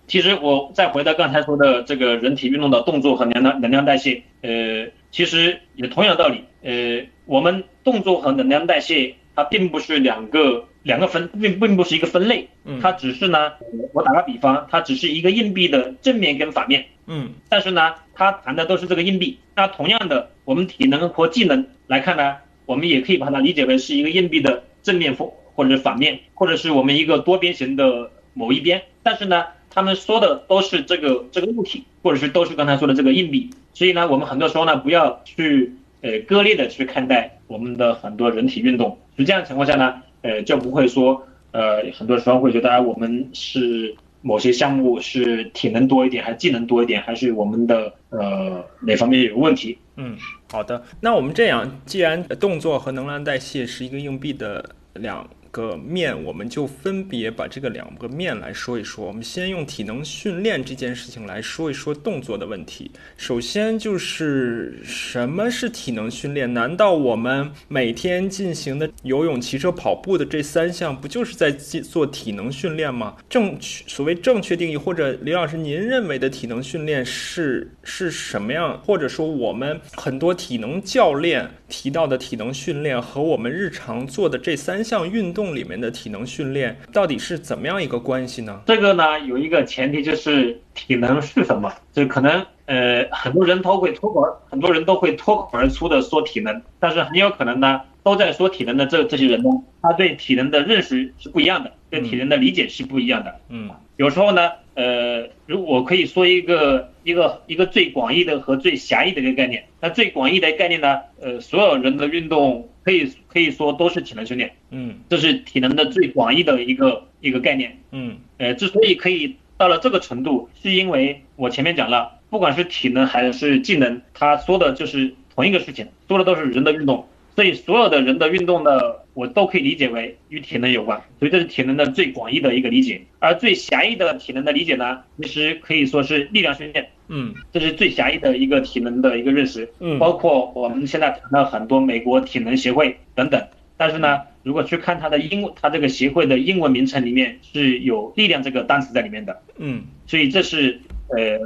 其实我再回到刚才说的这个人体运动的动作和能量能量代谢，呃其实也同样的道理，呃我们动作和能量代谢它并不是两个两个分，并并不是一个分类，它只是呢，我打个比方，它只是一个硬币的正面跟反面，嗯，但是呢，它谈的都是这个硬币。那同样的，我们体能和技能来看呢，我们也可以把它理解为是一个硬币的正面或或者是反面，或者是我们一个多边形的某一边。但是呢，他们说的都是这个这个物体，或者是都是刚才说的这个硬币。所以呢，我们很多时候呢，不要去呃割裂的去看待我们的很多人体运动。实这样情况下呢。呃，就不会说，呃，很多时候会觉得我们是某些项目是体能多一点，还是技能多一点，还是我们的呃哪方面有问题？嗯，好的，那我们这样，既然动作和能量代谢是一个硬币的两。个面，我们就分别把这个两个面来说一说。我们先用体能训练这件事情来说一说动作的问题。首先就是什么是体能训练？难道我们每天进行的游泳、骑车、跑步的这三项，不就是在做体能训练吗？正确，所谓正确定义，或者李老师您认为的体能训练是是什么样？或者说我们很多体能教练提到的体能训练和我们日常做的这三项运动。里面的体能训练到底是怎么样一个关系呢？这个呢，有一个前提就是体能是什么？就可能呃，很多人都会脱口，很多人都会脱口而出的说体能，但是很有可能呢，都在说体能的这这些人呢，他对体能的认识是不一样的，对体能的理解是不一样的。嗯，有时候呢，呃，如果可以说一个一个一个最广义的和最狭义的一个概念，那最广义的概念呢，呃，所有人的运动。可以可以说都是体能训练，嗯，这是体能的最广义的一个一个概念，嗯，呃，之所以可以到了这个程度，是因为我前面讲了，不管是体能还是技能，他说的就是同一个事情，说的都是人的运动，所以所有的人的运动的，我都可以理解为与体能有关，所以这是体能的最广义的一个理解，而最狭义的体能的理解呢，其实可以说是力量训练。嗯，这是最狭义的一个体能的一个认识，嗯，包括我们现在谈到很多美国体能协会等等，但是呢，如果去看它的英，它这个协会的英文名称里面是有力量这个单词在里面的，嗯，所以这是呃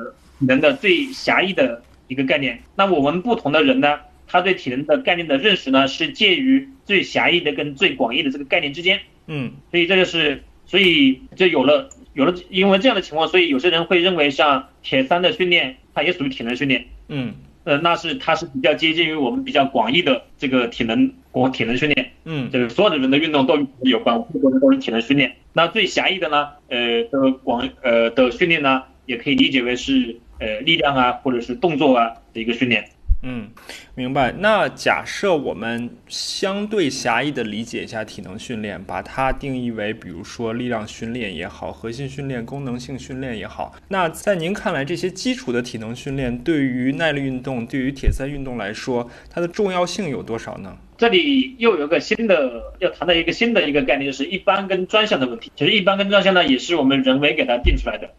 人的最狭义的一个概念。那我们不同的人呢，他对体能的概念的认识呢，是介于最狭义的跟最广义的这个概念之间，嗯，所以这就是，所以就有了。有了，因为这样的情况，所以有些人会认为像铁三的训练，它也属于体能训练。嗯，呃，那是它是比较接近于我们比较广义的这个体能国体能训练。嗯，就是所有的人的运动都与有关，或者都是体能训练。那最狭义的呢，呃的广呃的训练呢，也可以理解为是呃力量啊，或者是动作啊的一个训练。嗯，明白。那假设我们相对狭义的理解一下体能训练，把它定义为，比如说力量训练也好，核心训练、功能性训练也好。那在您看来，这些基础的体能训练对于耐力运动、对于铁三运动来说，它的重要性有多少呢？这里又有个新的要谈的一个新的一个概念，就是一般跟专项的问题。其实一般跟专项呢，也是我们人为给它定出来的。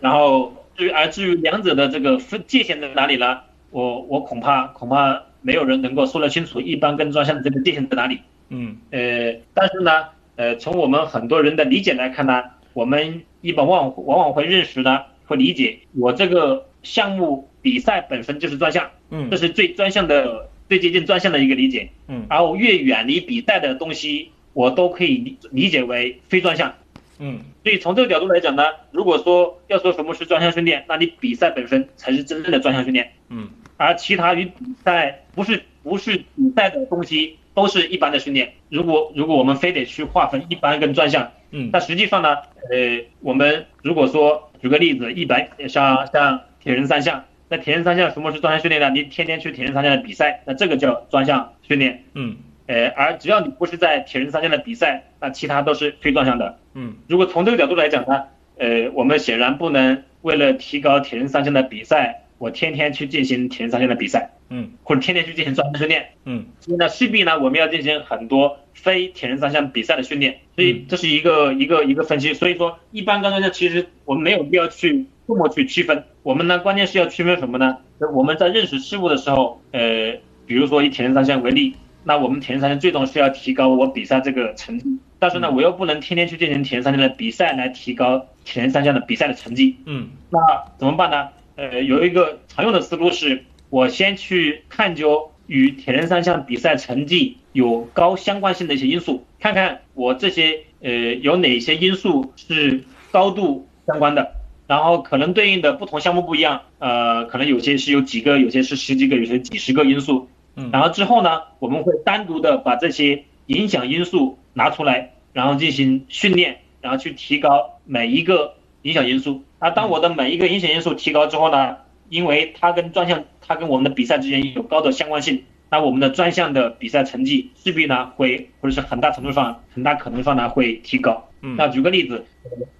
然后至于而至于两者的这个分界限在哪里呢？我我恐怕恐怕没有人能够说得清楚一般跟专项的这个界限在哪里。嗯，呃，但是呢，呃，从我们很多人的理解来看呢，我们一般往往往会认识呢，会理解我这个项目比赛本身就是专项，嗯，这是最专项的最接近专项的一个理解。嗯，而我越远离比赛的东西，我都可以理理解为非专项。嗯，所以从这个角度来讲呢，如果说要说什么是专项训练，那你比赛本身才是真正的专项训练。嗯。而其他与比赛不是不是比赛的东西，都是一般的训练。如果如果我们非得去划分一般跟专项，嗯，那实际上呢，呃，我们如果说举个例子，一般像像铁人三项，那铁人三项什么是专项训练呢？你天天去铁人三项的比赛，那这个叫专项训练，嗯，呃，而只要你不是在铁人三项的比赛，那其他都是非专项的，嗯，如果从这个角度来讲呢，呃，我们显然不能为了提高铁人三项的比赛。我天天去进行铁人三项的比赛，嗯，或者天天去进行专项训练，嗯，所以呢，势必呢，我们要进行很多非铁人三项比赛的训练，所以这是一个一个一个分析。所以说，一般刚才呢，其实我们没有必要去这么去区分，我们呢，关键是要区分什么呢？我们在认识事物的时候，呃，比如说以铁人三项为例，那我们铁人三项最终是要提高我比赛这个成绩，但是呢，我又不能天天去进行铁人三项的比赛来提高铁人三项的比赛的成绩，嗯，那怎么办呢？呃，有一个常用的思路是，我先去探究与铁人三项比赛成绩有高相关性的一些因素，看看我这些呃有哪些因素是高度相关的，然后可能对应的不同项目不一样，呃，可能有些是有几个，有些是十几个，有些几十个因素。嗯，然后之后呢，我们会单独的把这些影响因素拿出来，然后进行训练，然后去提高每一个影响因素。那当我的每一个影响因素提高之后呢，因为它跟专项，它跟我们的比赛之间有高的相关性，那我们的专项的比赛成绩势必呢会，或者是很大程度上，很大可能上呢会提高。嗯那举个例子，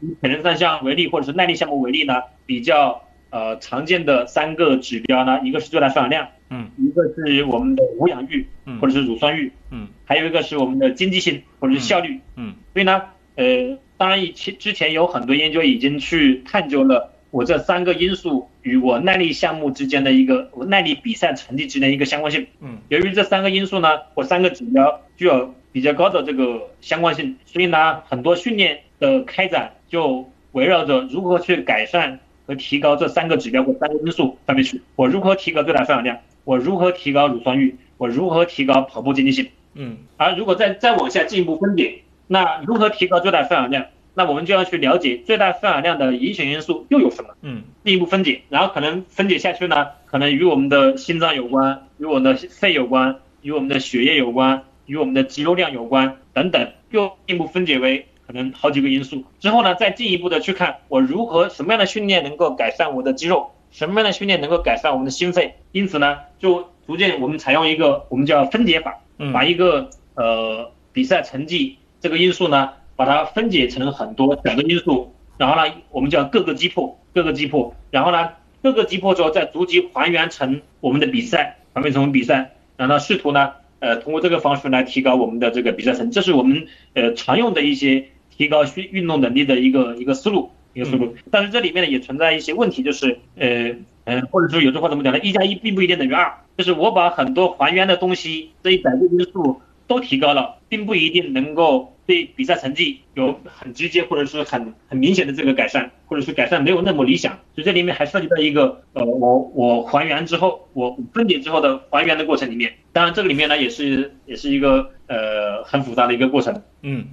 以铁人三项为例，或者是耐力项目为例呢，比较呃常见的三个指标呢，一个是最大摄氧量，嗯，一个是我们的无氧阈，嗯或者是乳酸阈，嗯还有一个是我们的经济性或者是效率。嗯所以呢，呃，当然以前之前有很多研究已经去探究了我这三个因素与我耐力项目之间的一个我耐力比赛成绩之间的一个相关性。嗯由于这三个因素呢，我三个指标具有比较高的这个相关性，所以呢，很多训练的开展就围绕着如何去改善和提高这三个指标或三个因素上面去。我如何提高最大摄氧量？我如何提高乳酸阈？我如何提高跑步经济性？嗯而如果再再往下进一步分解，那如何提高最大摄氧量？那我们就要去了解最大摄氧量的影响因素又有什么？嗯进一步分解，然后可能分解下去呢，可能与我们的心脏有关，与我们的肺有关，与我们的血液有关，与我们的肌肉量有关等等，又进一步分解为可能好几个因素。之后呢，再进一步的去看我如何什么样的训练能够改善我的肌肉，什么样的训练能够改善我们的心肺。因此呢，就逐渐我们采用一个我们叫分解法，嗯把一个呃比赛成绩这个因素呢，把它分解成很多小的因素，然后呢，我们叫各个击破，各个击破，然后呢，各个击破之后再逐级还原成我们的比赛，还原成我们比赛，然后试图呢，呃，通过这个方式来提高我们的这个比赛成绩，这是我们呃常用的一些提高运运动能力的一个一个思路。一个思路，但是这里面呢也存在一些问题，就是呃呃，或者说有句话怎么讲呢？一加一并不一定等于二，就是我把很多还原的东西这一百个因素都提高了，并不一定能够对比赛成绩有很直接或者是很很明显的这个改善，或者是改善没有那么理想。所以这里面还涉及到一个呃，我我还原之后，我分解之后的还原的过程里面，当然这个里面呢也是也是一个呃很复杂的一个过程。嗯，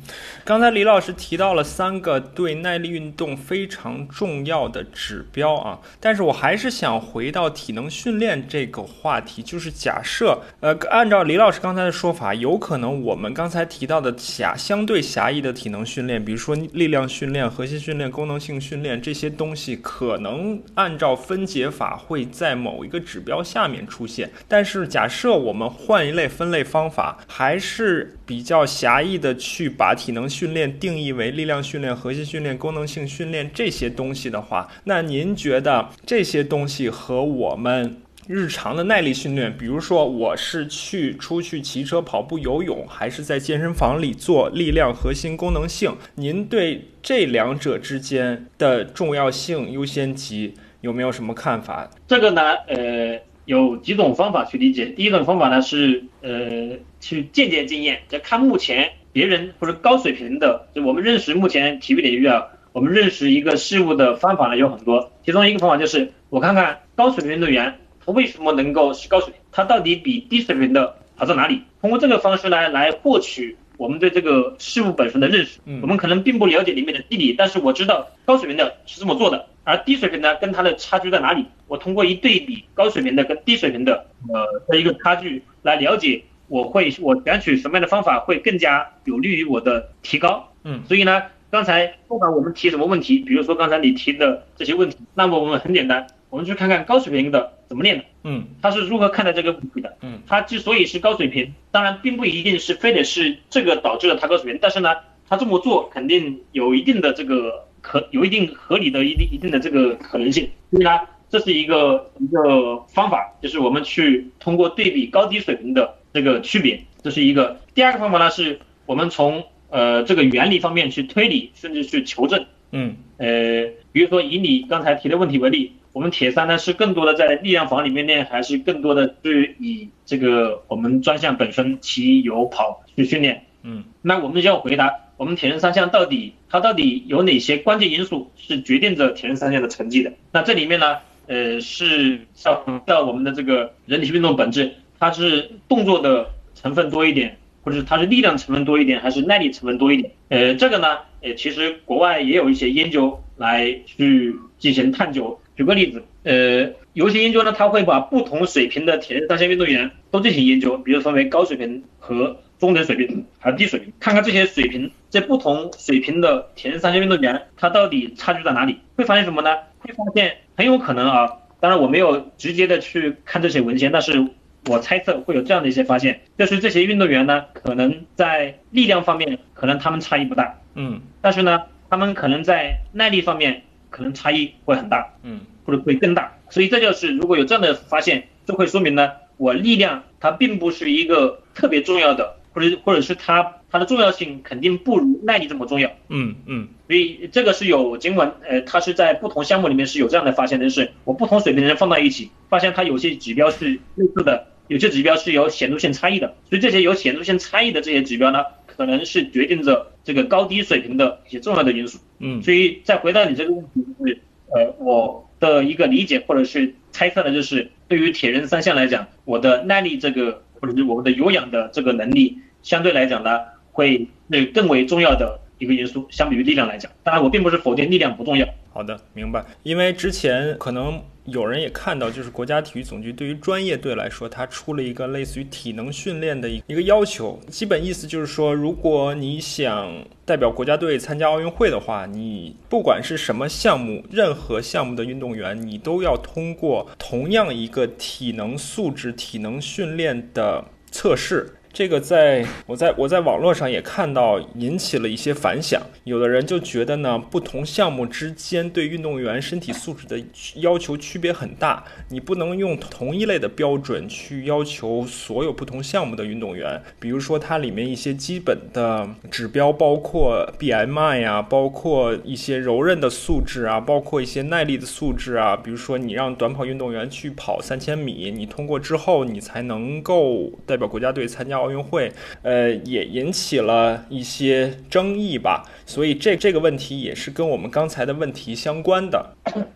刚才李老师提到了三个对耐力运动非常重要的指标啊，但是我还是想回到体能训练这个话题，就是假设，呃，按照李老师刚才的说法，有可能我们刚才提到的狭相对狭义的体能训练，比如说力量训练、核心训练、功能性训练这些东西，可能按照分解法会在某一个指标下面出现，但是假设我们换一类分类方法，还是比较狭义的去把体能训练定义为力量训练、核心训练、功能性训练这些东西的话，那您觉得这些东西和我们日常的耐力训练，比如说我是去出去骑车、跑步、游泳，还是在健身房里做力量、核心、功能性，您对这两者之间的重要性、优先级有没有什么看法？这个呢，呃，有几种方法去理解。第一种方法呢是，呃，去借鉴经验，就看目前别人或者高水平的，就我们认识目前体育领域啊，我们认识一个事物的方法呢有很多。其中一个方法就是，我看看高水平运动员为什么能够是高水平，它到底比低水平的好在哪里？通过这个方式呢，来获取我们对这个事物本身的认识。嗯我们可能并不了解里面的地理，但是我知道高水平的是这么做的，而低水平呢跟它的差距在哪里？我通过一对比高水平的跟低水平的呃的一个差距来了解，我会我选取什么样的方法会更加有利于我的提高。嗯所以呢，刚才不管我们提什么问题，比如说刚才你提的这些问题，那么我们很简单，我们去看看高水平的怎么练的，嗯他是如何看待这个问题的。嗯他之所以是高水平，当然并不一定是非得是这个导致了他高水平，但是呢，他这么做肯定有一定的这个可有一定合理的一定一定的这个可能性。所以呢，这是一个一个方法，就是我们去通过对比高低水平的这个区别，这是一个。第二个方法呢，是我们从呃这个原理方面去推理，甚至去求证。嗯呃，比如说以你刚才提的问题为例，我们铁三呢是更多的在力量房里面练，还是更多的是以这个我们专项本身骑、游、跑去训练？嗯那我们就要回答，我们铁人三项到底它到底有哪些关键因素是决定着铁人三项的成绩的？那这里面呢，呃，是像到我们的这个人体运动本质，它是动作的成分多一点，或者是它是力量成分多一点，还是耐力成分多一点？呃，这个呢，呃，其实国外也有一些研究来去进行探究。举个例子，呃，有些研究呢，它会把不同水平的铁人三项运动员都进行研究，比如分为高水平和中等水平还有低水平，看看这些水平在不同水平的铁人三项运动员，他到底差距在哪里？会发现什么呢？会发现很有可能啊，当然我没有直接的去看这些文献，但是我猜测会有这样的一些发现，就是这些运动员呢，可能在力量方面可能他们差异不大，嗯，但是呢，他们可能在耐力方面可能差异会很大，嗯。或者会更大，所以这就是如果有这样的发现，就会说明呢，我力量它并不是一个特别重要的，或者或者是它它的重要性肯定不如耐力这么重要。嗯嗯，所以这个是有尽管呃，它是在不同项目里面是有这样的发现的，就是我不同水平的人放到一起，发现它有些指标是类似的，有些指标是有显著性差异的。所以这些有显著性差异的这些指标呢，可能是决定着这个高低水平的一些重要的因素。嗯，所以再回到你这个问题，就是呃我。的一个理解或者是猜测呢，就是对于铁人三项来讲，我的耐力这个或者是我们的有氧的这个能力，相对来讲呢，会那更为重要的一个因素，相比于力量来讲。当然，我并不是否定力量不重要。好的，明白。因为之前可能。有人也看到，就是国家体育总局对于专业队来说，它出了一个类似于体能训练的一个要求。基本意思就是说，如果你想代表国家队参加奥运会的话，你不管是什么项目，任何项目的运动员，你都要通过同样一个体能素质、体能训练的测试。这个在我在我在网络上也看到，引起了一些反响。有的人就觉得呢，不同项目之间对运动员身体素质的要求区别很大，你不能用同一类的标准去要求所有不同项目的运动员。比如说，它里面一些基本的指标，包括 BMI 呀，包括一些柔韧的素质啊，包括一些耐力的素质啊。比如说，你让短跑运动员去跑三千米，你通过之后，你才能够代表国家队参加。奥运会，呃，也引起了一些争议吧，所以这这个问题也是跟我们刚才的问题相关的。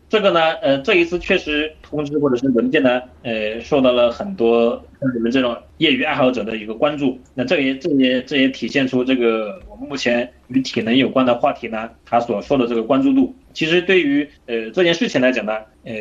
这个呢，呃，这一次确实通知或者是文件呢，呃，受到了很多像你们这种业余爱好者的一个关注。那这也这也这也体现出这个我们目前与体能有关的话题呢，它所受的这个关注度。其实对于呃这件事情来讲呢，呃，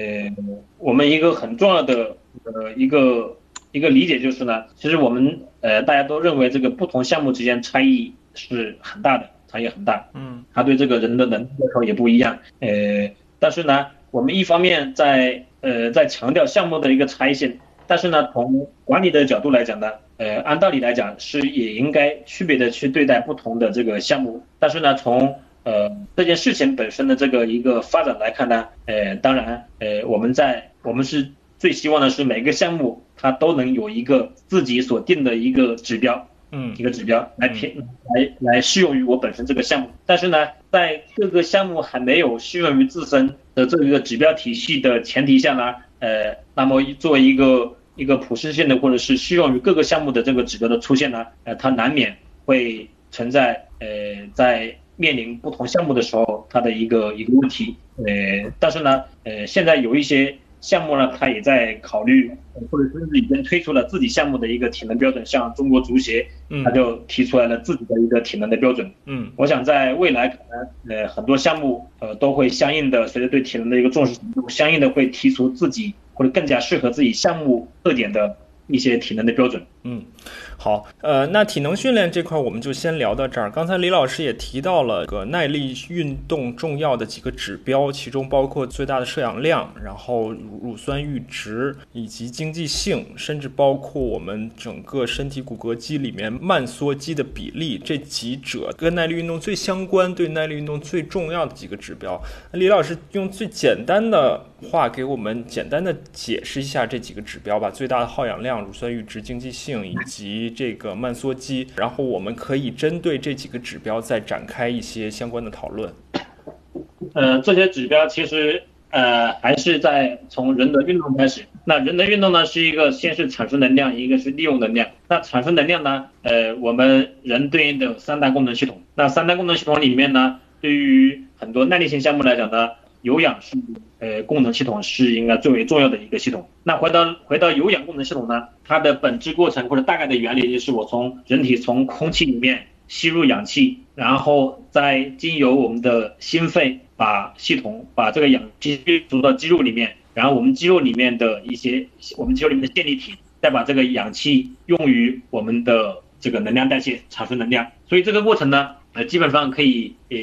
我们一个很重要的呃一个。一个理解就是呢，其实我们呃大家都认为这个不同项目之间差异是很大的，差异很大。嗯，他对这个人的能力要求也不一样。呃，但是呢，我们一方面在呃在强调项目的一个差异性，但是呢，从管理的角度来讲呢，呃按道理来讲是也应该区别的去对待不同的这个项目。但是呢，从呃这件事情本身的这个一个发展来看呢，呃当然呃我们在我们是。最希望的是每个项目它都能有一个自己所定的一个指标，嗯，一个指标来偏来来适用于我本身这个项目。但是呢，在各个项目还没有适用于自身的这一个指标体系的前提下呢，呃，那么作为一个一个普适性的或者是适用于各个项目的这个指标的出现呢，呃，它难免会存在呃在面临不同项目的时候它的一个一个问题，呃，但是呢，呃，现在有一些。项目呢，他也在考虑，或者甚至已经推出了自己项目的一个体能标准，像中国足协，他就提出来了自己的一个体能的标准。嗯，我想在未来可能，呃，很多项目，呃，都会相应的随着对体能的一个重视程度，相应的会提出自己或者更加适合自己项目特点的一些体能的标准。嗯。好，呃，那体能训练这块我们就先聊到这儿。刚才李老师也提到了个耐力运动重要的几个指标，其中包括最大的摄氧量，然后乳酸阈值以及经济性，甚至包括我们整个身体骨骼肌里面慢缩肌的比例，这几者跟耐力运动最相关、对耐力运动最重要的几个指标。那李老师用最简单的话给我们简单的解释一下这几个指标吧：最大的耗氧量、乳酸阈值、经济性以及这个慢缩肌，然后我们可以针对这几个指标再展开一些相关的讨论。呃，这些指标其实呃还是在从人的运动开始。那人的运动呢，是一个先是产生能量，一个是利用能量。那产生能量呢，呃，我们人对应的三大功能系统。那三大功能系统里面呢，对于很多耐力性项目来讲呢，有氧是呃功能系统是应该最为重要的一个系统。那回到回到有氧功能系统呢，它的本质过程或者大概的原理就是我从人体从空气里面吸入氧气，然后再经由我们的心肺把系统把这个氧气运输到肌肉里面，然后我们肌肉里面的一些我们肌肉里面的线粒体再把这个氧气用于我们的这个能量代谢产生能量。所以这个过程呢，呃基本上可以呃。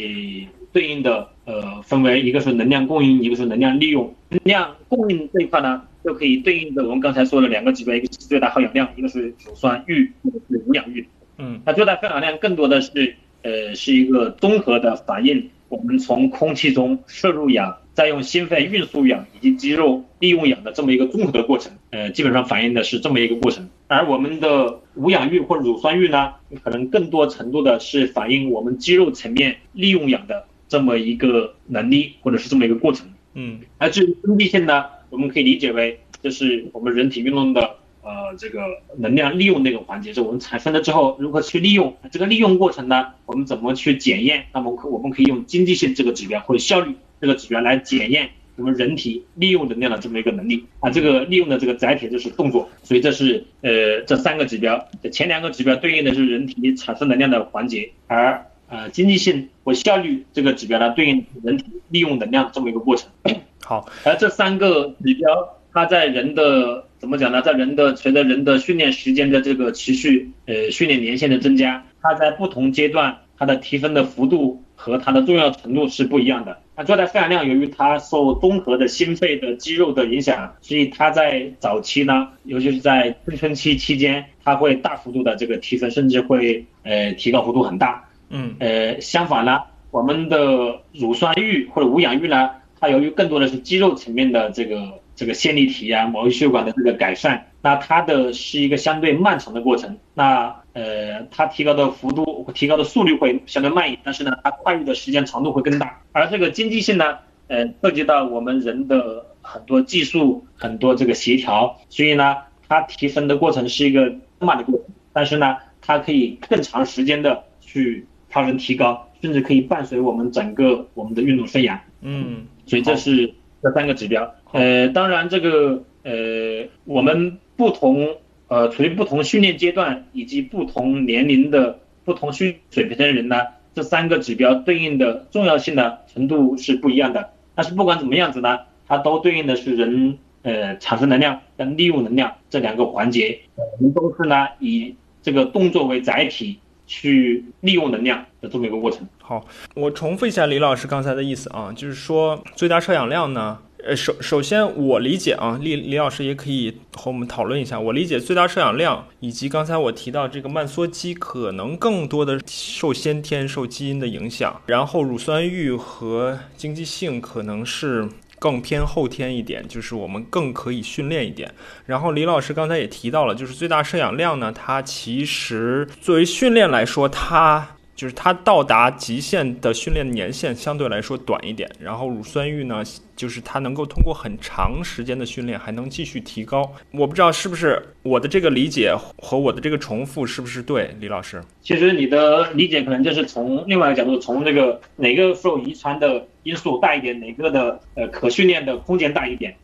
对应的呃分为一个是能量供应，一个是能量利用。能量供应这一块呢，就可以对应着我们刚才说的两个指标，一个是最大耗氧量，一个是乳酸阈或者是无氧阈。嗯，那最大耗氧量更多的是呃是一个综合的反应，我们从空气中摄入氧，再用心肺运输氧以及肌肉利用氧的这么一个综合的过程。呃，基本上反映的是这么一个过程。而我们的无氧阈或者乳酸阈呢，可能更多程度的是反映我们肌肉层面利用氧的。这么一个能力，或者是这么一个过程，嗯，而至于经济性呢，我们可以理解为，就是我们人体运动的呃这个能量利用那个环节，就我们产生了之后如何去利用，这个利用过程呢，我们怎么去检验？那么可我们可以用经济性这个指标或者效率这个指标来检验我们人体利用能量的这么一个能力啊，这个利用的这个载体就是动作，所以这是呃这三个指标，前两个指标对应的是人体产生能量的环节，而呃，经济性和效率这个指标呢，对应人体利用能量这么一个过程。(coughs) 好，而这三个指标，它在人的怎么讲呢？在人的随着人的训练时间的这个持续，呃，训练年限的增加，它在不同阶段它的提升的幅度和它的重要程度是不一样的。那最大肺含量，由于它受综合的心肺的肌肉的影响，所以它在早期呢，尤其是在青春期期间，它会大幅度的这个提升，甚至会呃提高幅度很大。嗯，呃，相反呢，我们的乳酸域或者无氧域呢，它由于更多的是肌肉层面的这个这个线粒体啊、毛细血管的这个改善，那它的是一个相对漫长的过程。那呃，它提高的幅度、提高的速率会相对慢一点，但是呢，它跨越的时间长度会更大。而这个经济性呢，呃，涉及到我们人的很多技术、很多这个协调，所以呢，它提升的过程是一个慢的过程，但是呢，它可以更长时间的去。发生提高，甚至可以伴随我们整个我们的运动生涯。嗯，所以这是这三个指标。呃，当然这个呃，我们不同呃处于不同训练阶段以及不同年龄的不同训水平的人呢，这三个指标对应的重要性呢程度是不一样的。但是不管怎么样子呢，它都对应的是人呃产生能量跟利用能量这两个环节。我们都是呢以这个动作为载体。去利用能量的这么一个过程。好，我重复一下李老师刚才的意思啊，就是说最大摄氧量呢，呃，首首先我理解啊，李李老师也可以和我们讨论一下。我理解最大摄氧量以及刚才我提到这个慢缩肌，可能更多的受先天、受基因的影响，然后乳酸阈和经济性可能是。更偏后天一点，就是我们更可以训练一点。然后李老师刚才也提到了，就是最大摄氧量呢，它其实作为训练来说，它。就是它到达极限的训练年限相对来说短一点，然后乳酸阈呢，就是它能够通过很长时间的训练还能继续提高。我不知道是不是我的这个理解和我的这个重复是不是对，李老师？其实你的理解可能就是从另外一个角度，从这个哪个受遗传的因素大一点，哪个的呃可训练的空间大一点。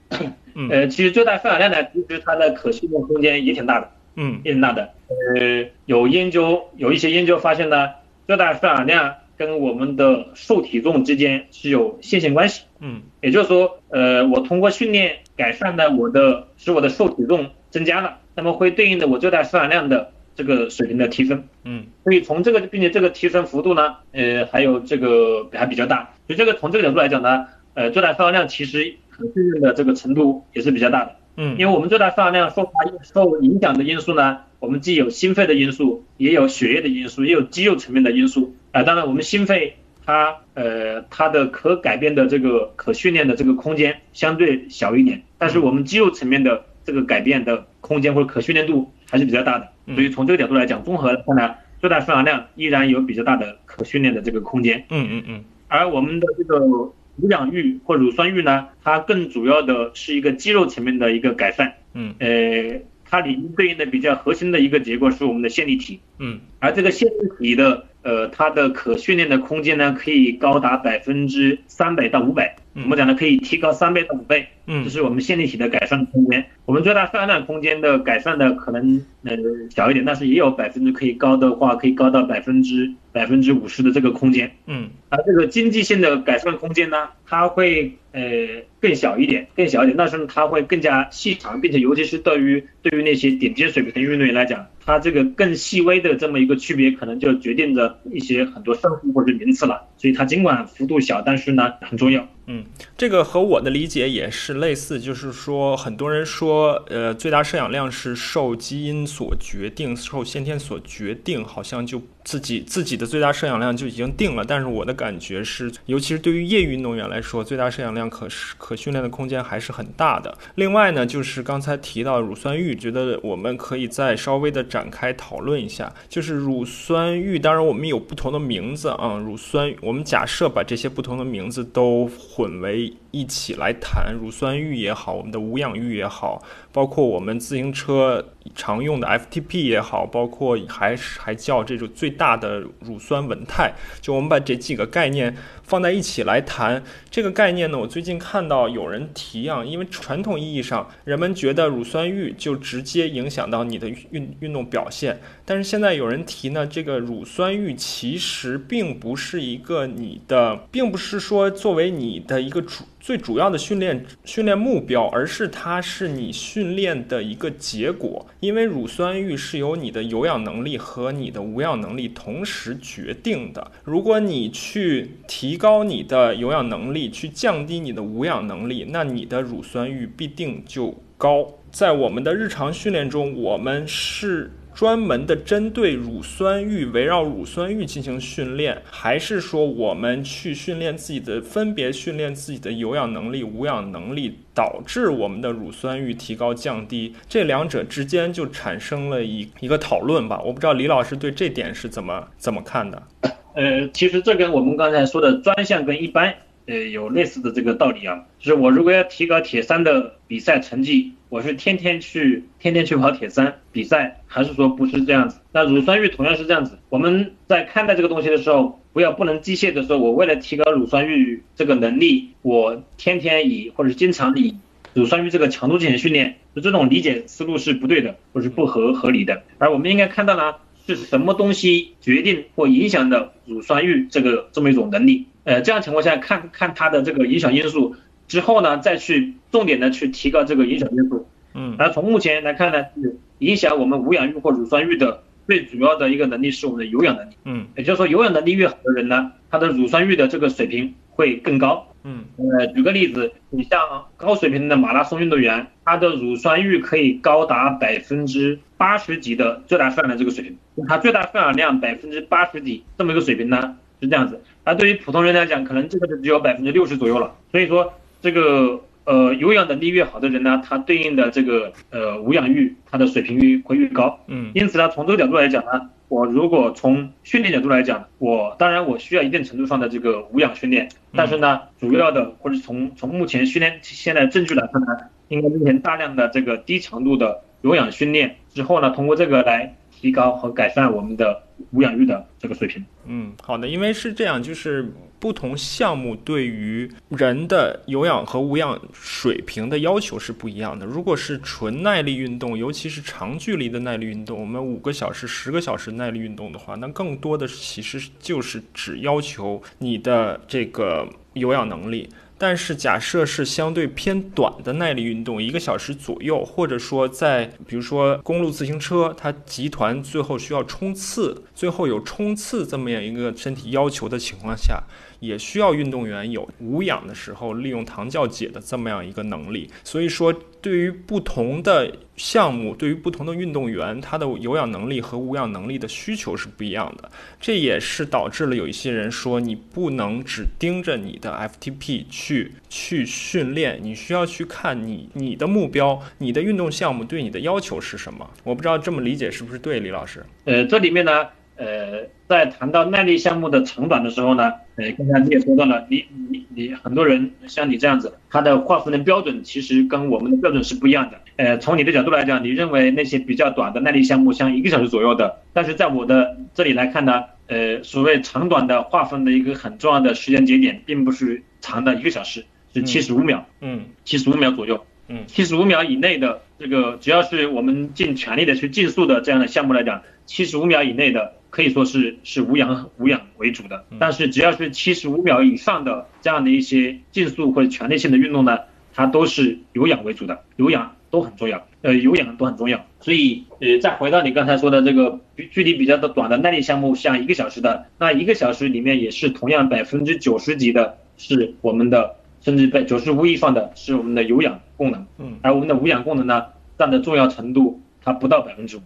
呃，其实最大摄氧量呢，其实它的可训练空间也挺大的，嗯，也挺大的。呃，有研究有一些研究发现呢。最大摄氧量跟我们的受体重之间是有线性关系，嗯，也就是说，呃，我通过训练改善了我的使我的受体重增加了，那么会对应的我最大摄氧量的这个水平的提升，嗯，所以从这个，并且这个提升幅度呢，呃，还有这个还比较大，所以这个从这个角度来讲呢，呃，最大摄氧量其实可训练的这个程度也是比较大的，嗯，因为我们最大摄氧量受它受影响的因素呢。我们既有心肺的因素，也有血液的因素，也有肌肉层面的因素啊。当然，我们心肺它呃它的可改变的这个可训练的这个空间相对小一点，但是我们肌肉层面的这个改变的空间或者可训练度还是比较大的。所以从这个角度来讲，综合看来，最大摄氧量依然有比较大的可训练的这个空间。嗯嗯嗯。而我们的这个无氧域或乳酸域呢，它更主要的是一个肌肉层面的一个改善。嗯。呃。它里面对应的比较核心的一个结构是我们的线粒体，嗯，而这个线粒体的呃它的可训练的空间呢，可以高达百分之三百到五百，我们讲呢？可以提高三倍到五倍，嗯这是我们线粒体的改善空间。我们最大摄氧量空间的改善的可能呃小一点，但是也有百分之可以高的话，可以高到百分之百分之五十的这个空间。嗯而这个经济性的改善空间呢，它会呃更小一点，更小一点，但是它会更加细长，并且尤其是对于对于那些顶尖水平的运动员来讲，它这个更细微的这么一个区别，可能就决定着一些很多胜负或者名次了。所以它尽管幅度小，但是呢很重要。嗯，这个和我的理解也是类似，就是说很多人说，呃，最大摄氧量是受基因所决定，受先天所决定，好像就自己自己的最大摄氧量就已经定了。但是我的感觉是，尤其是对于业余运动员来说，最大摄氧量可是可训练的空间还是很大的。另外呢，就是刚才提到乳酸阈，觉得我们可以再稍微的展开讨论一下，就是乳酸阈，当然我们有不同的名字啊，乳酸，我们假设把这些不同的名字都混为一起来谈，乳酸浴也好，我们的无氧浴也好，包括我们自行车常用的 FTP 也好，包括还还叫这种最大的乳酸稳态，就我们把这几个概念放在一起来谈。这个概念呢，我最近看到有人提啊，因为传统意义上人们觉得乳酸阈就直接影响到你的运运动表现，但是现在有人提呢，这个乳酸阈其实并不是一个你的，并不是说作为你的一个主最主要的训练训练目标，而是它是你训练的一个结果。因为乳酸阈是由你的有氧能力和你的无氧能力同时决定的。如果你去提高你的有氧能力，去降低你的无氧能力，那你的乳酸阈必定就高。在我们的日常训练中，我们是专门的针对乳酸阈，围绕乳酸阈进行训练，还是说我们去训练自己的分别训练自己的有氧能力、无氧能力，导致我们的乳酸阈提高降低？这两者之间就产生了一一个讨论吧。我不知道李老师对这点是怎么怎么看的？呃，其实这跟我们刚才说的专项跟一般呃有类似的这个道理啊，就是我如果要提高铁三的比赛成绩，我是天天去天天去跑铁三比赛，还是说不是这样子？那乳酸阈同样是这样子，我们在看待这个东西的时候，不要不能机械的说，我为了提高乳酸阈这个能力，我天天以或者是经常以乳酸阈这个强度进行训练，就这种理解思路是不对的，或是不合合理的。而我们应该看到呢，是什么东西决定或影响的乳酸阈这个这么一种能力？呃，这样情况下看看它的这个影响因素之后呢，再去重点的去提高这个影响因素。嗯而从目前来看呢，是影响我们无氧阈或乳酸阈的最主要的一个能力是我们的有氧能力。嗯也就是说，有氧能力越好的人呢，他的乳酸阈的这个水平会更高。嗯呃，举个例子，你像高水平的马拉松运动员，他的乳酸阈可以高达百分之八十几的最大摄氧量这个水平，他最大摄氧量百分之八十几这么一个水平呢是这样子，那对于普通人来讲，可能这个就只有百分之六十左右了。所以说，这个呃有氧能力越好的人呢，他对应的这个呃无氧阈，它的水平越会越高。嗯因此呢，从这个角度来讲呢，我如果从训练角度来讲，我当然我需要一定程度上的这个无氧训练，但是呢，主要的或者从从目前训练现在证据来看呢，应该目前大量的这个低强度的有氧训练之后呢，通过这个来提高和改善我们的无氧阈的这个水平。嗯，好的，因为是这样，就是不同项目对于人的有氧和无氧水平的要求是不一样的。如果是纯耐力运动，尤其是长距离的耐力运动，我们五个小时、十个小时耐力运动的话，那更多的其实就是只要求你的这个有氧能力。但是假设是相对偏短的耐力运动，一个小时左右，或者说在比如说公路自行车，它集团最后需要冲刺，最后有冲刺这么样一个身体要求的情况下，也需要运动员有无氧的时候利用糖酵解的这么样一个能力。所以说，对于不同的项目，对于不同的运动员，他的有氧能力和无氧能力的需求是不一样的。这也是导致了有一些人说，你不能只盯着你的 FTP 去去训练，你需要去看你你的目标，你的运动项目对你的要求是什么。我不知道这么理解是不是对，李老师？呃，这里面呢，呃，在谈到耐力项目的长短的时候呢，呃，刚才你也说到了，你你你很多人像你这样子，他的划分的标准其实跟我们的标准是不一样的。呃，从你的角度来讲，你认为那些比较短的耐力项目，像一个小时左右的，但是在我的这里来看呢，呃，所谓长短的划分的一个很重要的时间节点，并不是长的一个小时，是七十五秒，嗯七十五秒左右，嗯七十五秒以内的这个，只要是我们尽全力的去竞速的这样的项目来讲，七十五秒以内的可以说是是无氧无氧为主的，但是只要是七十五秒以上的这样的一些竞速或者全力性的运动呢，它都是有氧为主的，有氧都很重要，呃，有氧都很重要。所以，呃，再回到你刚才说的这个距距离比较的短的耐力项目，像一个小时的，那一个小时里面也是同样百分之九十几的是我们的，甚至百九十五以上的是我们的有氧功能，嗯而我们的无氧功能呢，占的重要程度它不到百分之五。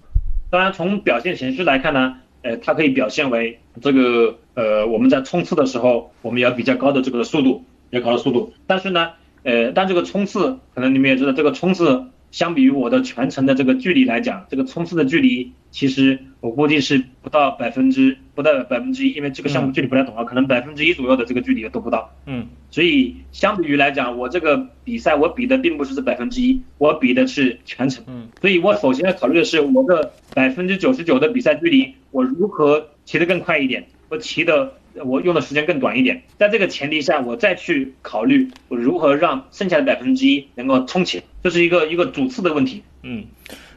当然，从表现形式来看呢，呃，它可以表现为这个呃，我们在冲刺的时候，我们要比较高的这个速度，比较高的速度。但是呢，呃，但这个冲刺，可能你们也知道，这个冲刺相比于我的全程的这个距离来讲，这个冲刺的距离其实我估计是不到百分之不到百分之一，因为这个项目距离不太懂啊，可能百分之一左右的这个距离都不到。嗯所以相比于来讲，我这个比赛我比的并不是这百分之一，我比的是全程。嗯所以我首先要考虑的是我的百分之九十九的比赛距离，我如何骑得更快一点，我骑的我用的时间更短一点。在这个前提下，我再去考虑我如何让剩下的百分之一能够冲起，这是一个一个主次的问题。嗯，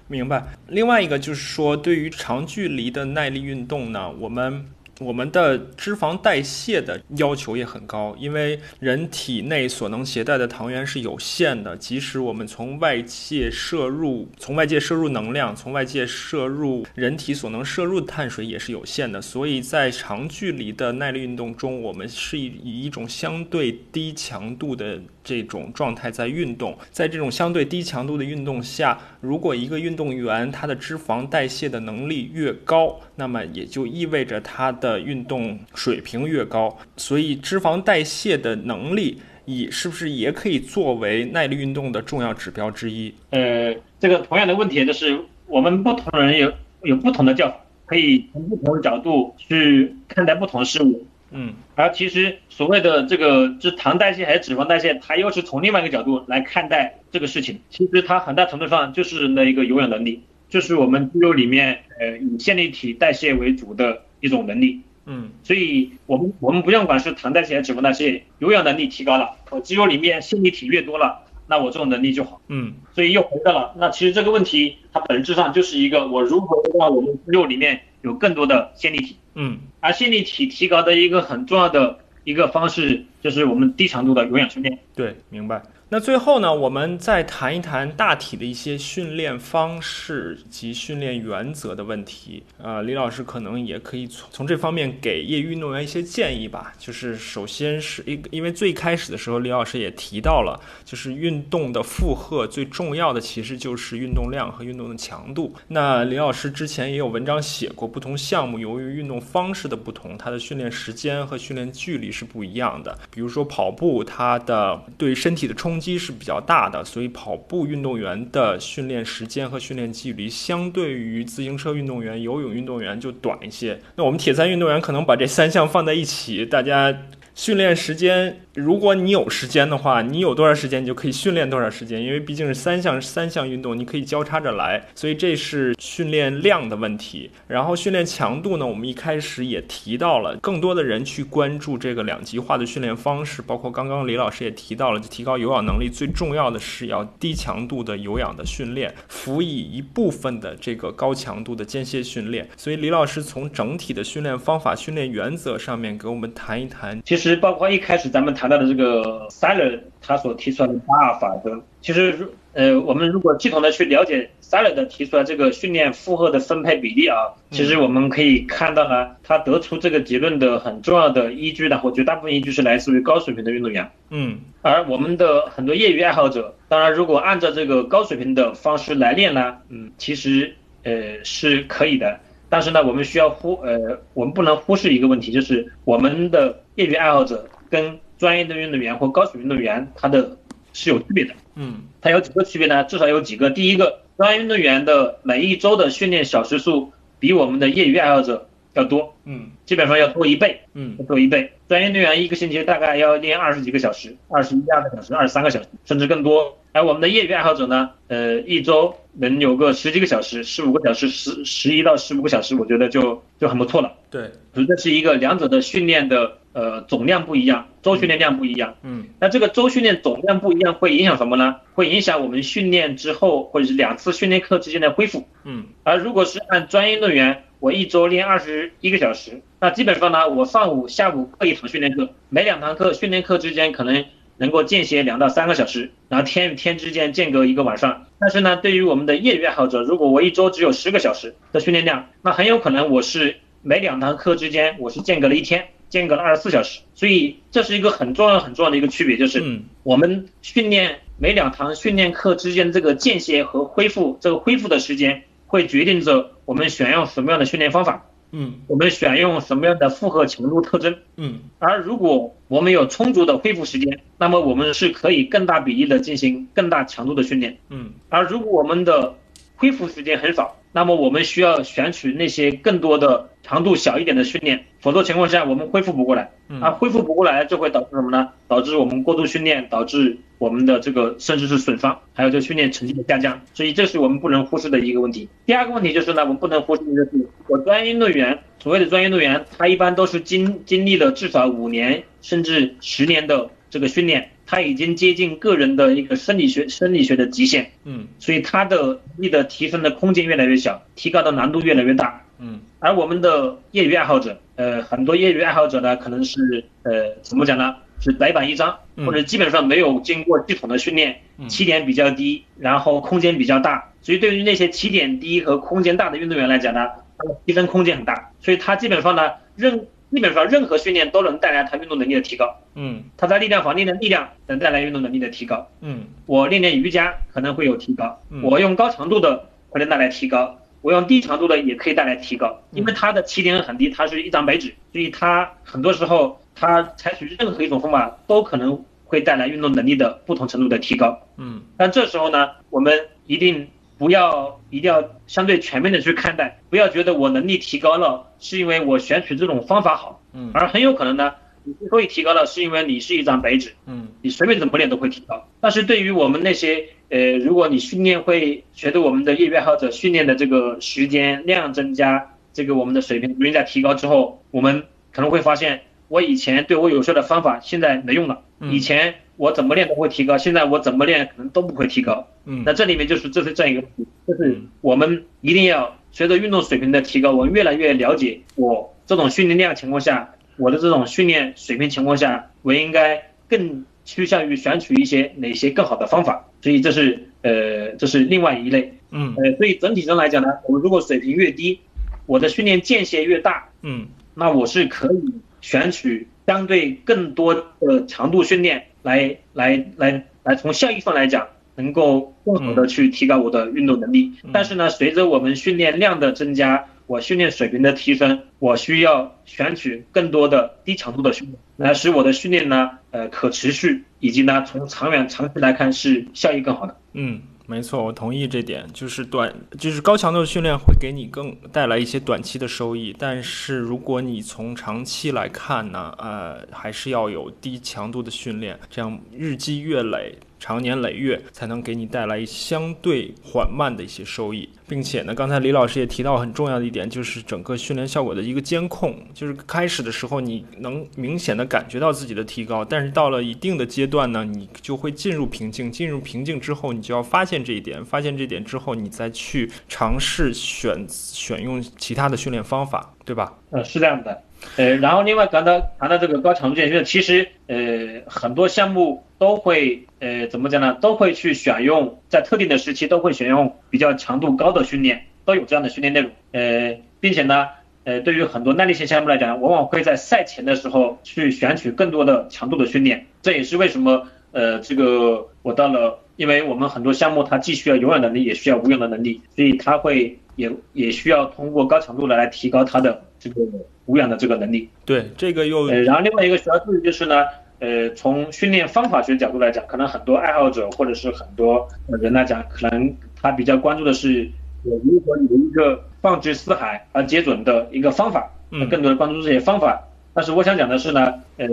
明白。另外一个就是说，对于长距离的耐力运动呢，我们。我们的脂肪代谢的要求也很高，因为人体内所能携带的糖原是有限的，即使我们从外界摄入，从外界摄入能量，从外界摄入人体所能摄入的碳水也是有限的，所以在长距离的耐力运动中，我们是以以一种相对低强度的这种状态在运动，在这种相对低强度的运动下，如果一个运动员他的脂肪代谢的能力越高，那么也就意味着他的运动水平越高，所以脂肪代谢的能力以是不是也可以作为耐力运动的重要指标之一？呃，这个同样的问题就是我们不同人有有不同的叫法，可以从不同的角度去看待不同事物。嗯而其实所谓的这个是糖代谢还是脂肪代谢，它又是从另外一个角度来看待这个事情。其实它很大程度上就是人的一个有氧能力，就是我们肌肉里面呃以线粒体代谢为主的一种能力。嗯所以我们我们不用管是糖代谢还是脂肪代谢，有氧能力提高了，我肌肉里面线粒体越多了，那我这种能力就好。嗯所以又回到了，那其实这个问题它本质上就是一个我如何让我们肌肉里面有更多的线粒体。嗯而线粒体提高的一个很重要的一个方式，就是我们低强度的有氧训练。对，明白。那最后呢，我们再谈一谈大体的一些训练方式及训练原则的问题。呃，李老师可能也可以从从这方面给业余运动员一些建议吧。就是首先是一，因为最开始的时候，李老师也提到了，就是运动的负荷最重要的其实就是运动量和运动的强度。那李老师之前也有文章写过，不同项目由于运动方式的不同，它的训练时间和训练距离是不一样的。比如说跑步，它的对身体的冲击是比较大的，所以跑步运动员的训练时间和训练距离相对于自行车运动员、游泳运动员就短一些。那我们铁三运动员可能把这三项放在一起，大家。训练时间，如果你有时间的话，你有多少时间，你就可以训练多少时间，因为毕竟是三项三项运动，你可以交叉着来，所以这是训练量的问题。然后训练强度呢，我们一开始也提到了，更多的人去关注这个两极化的训练方式，包括刚刚李老师也提到了，就提高有氧能力最重要的是要低强度的有氧的训练，辅以一部分的这个高强度的间歇训练。所以李老师从整体的训练方法、训练原则上面给我们谈一谈。其实包括一开始咱们谈到的这个 Seiler 他所提出来的八二法则，其实如呃我们如果系统的去了解的提出来这个训练负荷的分配比例啊，其实我们可以看到呢，他得出这个结论的很重要的依据呢，我觉得大部分依据是来自于高水平的运动员。嗯而我们的很多业余爱好者，当然如果按照这个高水平的方式来练呢，嗯，其实呃是可以的。但是呢，我们需要忽呃，我们不能忽视一个问题，就是我们的业余爱好者跟专业的运动员或高水平运动员，他的是有区别的。嗯它有几个区别呢？至少有几个。第一个，专业运动员的每一周的训练小时数比我们的业余爱好者要多，嗯基本上要多一倍。嗯多一倍。专业运动员一个星期大概要练二十几个小时，二十一二个小时，二十三个小时，甚至更多。而我们的业余爱好者呢，呃，一周能有个十几个小时，十五个小时，十十一到十五个小时，我觉得就就很不错了。对，所以这是一个两者的训练的呃总量不一样，周训练量不一样。嗯，那这个周训练总量不一样，会影响什么呢？会影响我们训练之后或者是两次训练课之间的恢复。嗯，而如果是按专业运动员，我一周练二十一个小时，那基本上呢，我上午、下午各一堂训练课，每两堂课训练课之间可能能够间歇两到三个小时，然后天与天之间间隔一个晚上。但是呢，对于我们的业余爱好者，如果我一周只有十个小时的训练量，那很有可能我是每两堂课之间我是间隔了一天，间隔了二十四小时。所以这是一个很重要很重要的一个区别，就是我们训练每两堂训练课之间这个间歇和恢复，这个恢复的时间会决定着我们选用什么样的训练方法。嗯，我们选用什么样的负荷强度特征？嗯，而如果我们有充足的恢复时间，那么我们是可以更大比例的进行更大强度的训练。嗯，而如果我们的恢复时间很少，那么我们需要选取那些更多的强度小一点的训练，否则情况下我们恢复不过来。啊恢复不过来就会导致什么呢？导致我们过度训练，导致我们的这个甚至是损伤，还有这训练成绩的下降。所以这是我们不能忽视的一个问题。第二个问题就是呢，我们不能忽视的就是，我专业运动员，所谓的专业运动员，他一般都是经经历了至少五年甚至十年的这个训练。他已经接近个人的一个生理学生理学的极限，嗯，所以他的力的提升的空间越来越小，提高的难度越来越大，嗯，而我们的业余爱好者，呃，很多业余爱好者呢，可能是呃，怎么讲呢？是白板一张，或者基本上没有经过系统的训练，起点比较低，然后空间比较大，所以对于那些起点低和空间大的运动员来讲呢，他的提升空间很大，所以他基本上呢，任基本上任何训练都能带来他运动能力的提高。嗯，他在力量房练的力量能带来运动能力的提高。嗯，我练练瑜伽可能会有提高。我用高强度的会能带来提高，我用低强度的也可以带来提高。因为它的起点很低，它是一张白纸，所以它很多时候它采取任何一种方法都可能会带来运动能力的不同程度的提高。嗯，但这时候呢，我们一定。不要一定要相对全面的去看待，不要觉得我能力提高了是因为我选取这种方法好，嗯，而很有可能呢，你之所以提高了是因为你是一张白纸，嗯，你随便怎么练都会提高。但是对于我们那些呃，如果你训练会随着我们的业余爱好者训练的这个时间量增加，这个我们的水平逐渐在提高之后，我们可能会发现，我以前对我有效的方法现在没用了，以前。我怎么练都会提高，现在我怎么练可能都不会提高。嗯，那这里面就是这是这样一个，就是我们一定要随着运动水平的提高，我们越来越了解我这种训练量情况下，我的这种训练水平情况下，我应该更趋向于选取一些哪些更好的方法。所以这是呃这是另外一类。嗯，呃，所以整体上来讲呢，我们如果水平越低，我的训练间歇越大，嗯，那我是可以选取相对更多的强度训练。来来来来，从效益上来讲，能够更好的去提高我的运动能力。但是呢，随着我们训练量的增加，我训练水平的提升，我需要选取更多的低强度的训练，来使我的训练呢，呃，可持续，以及呢，从长远长期来看是效益更好的。嗯。没错，我同意这点，就是短，就是高强度的训练会给你更带来一些短期的收益，但是如果你从长期来看呢，呃，还是要有低强度的训练，这样日积月累。长年累月才能给你带来相对缓慢的一些收益，并且呢，刚才李老师也提到很重要的一点，就是整个训练效果的一个监控。就是开始的时候你能明显的感觉到自己的提高，但是到了一定的阶段呢，你就会进入瓶颈。进入瓶颈之后，你就要发现这一点，发现这一点之后，你再去尝试选选用其他的训练方法，对吧？嗯，是这样的。呃，然后另外谈到谈到这个高强度健身，其实呃很多项目都会呃怎么讲呢？都会去选用在特定的时期都会选用比较强度高的训练，都有这样的训练内容。呃，并且呢，呃对于很多耐力性项目来讲，往往会在赛前的时候去选取更多的强度的训练。这也是为什么呃这个我到了，因为我们很多项目它既需要有氧能力，也需要无氧的能力，所以它会也也需要通过高强度来来提高它的这个。无氧的这个能力，对这个又呃，然后另外一个需要注意就是呢，呃，从训练方法学角度来讲，可能很多爱好者或者是很多人来讲，可能他比较关注的是如何有一个放之四海而皆准的一个方法，嗯，更多的关注这些方法。但是我想讲的是呢，呃，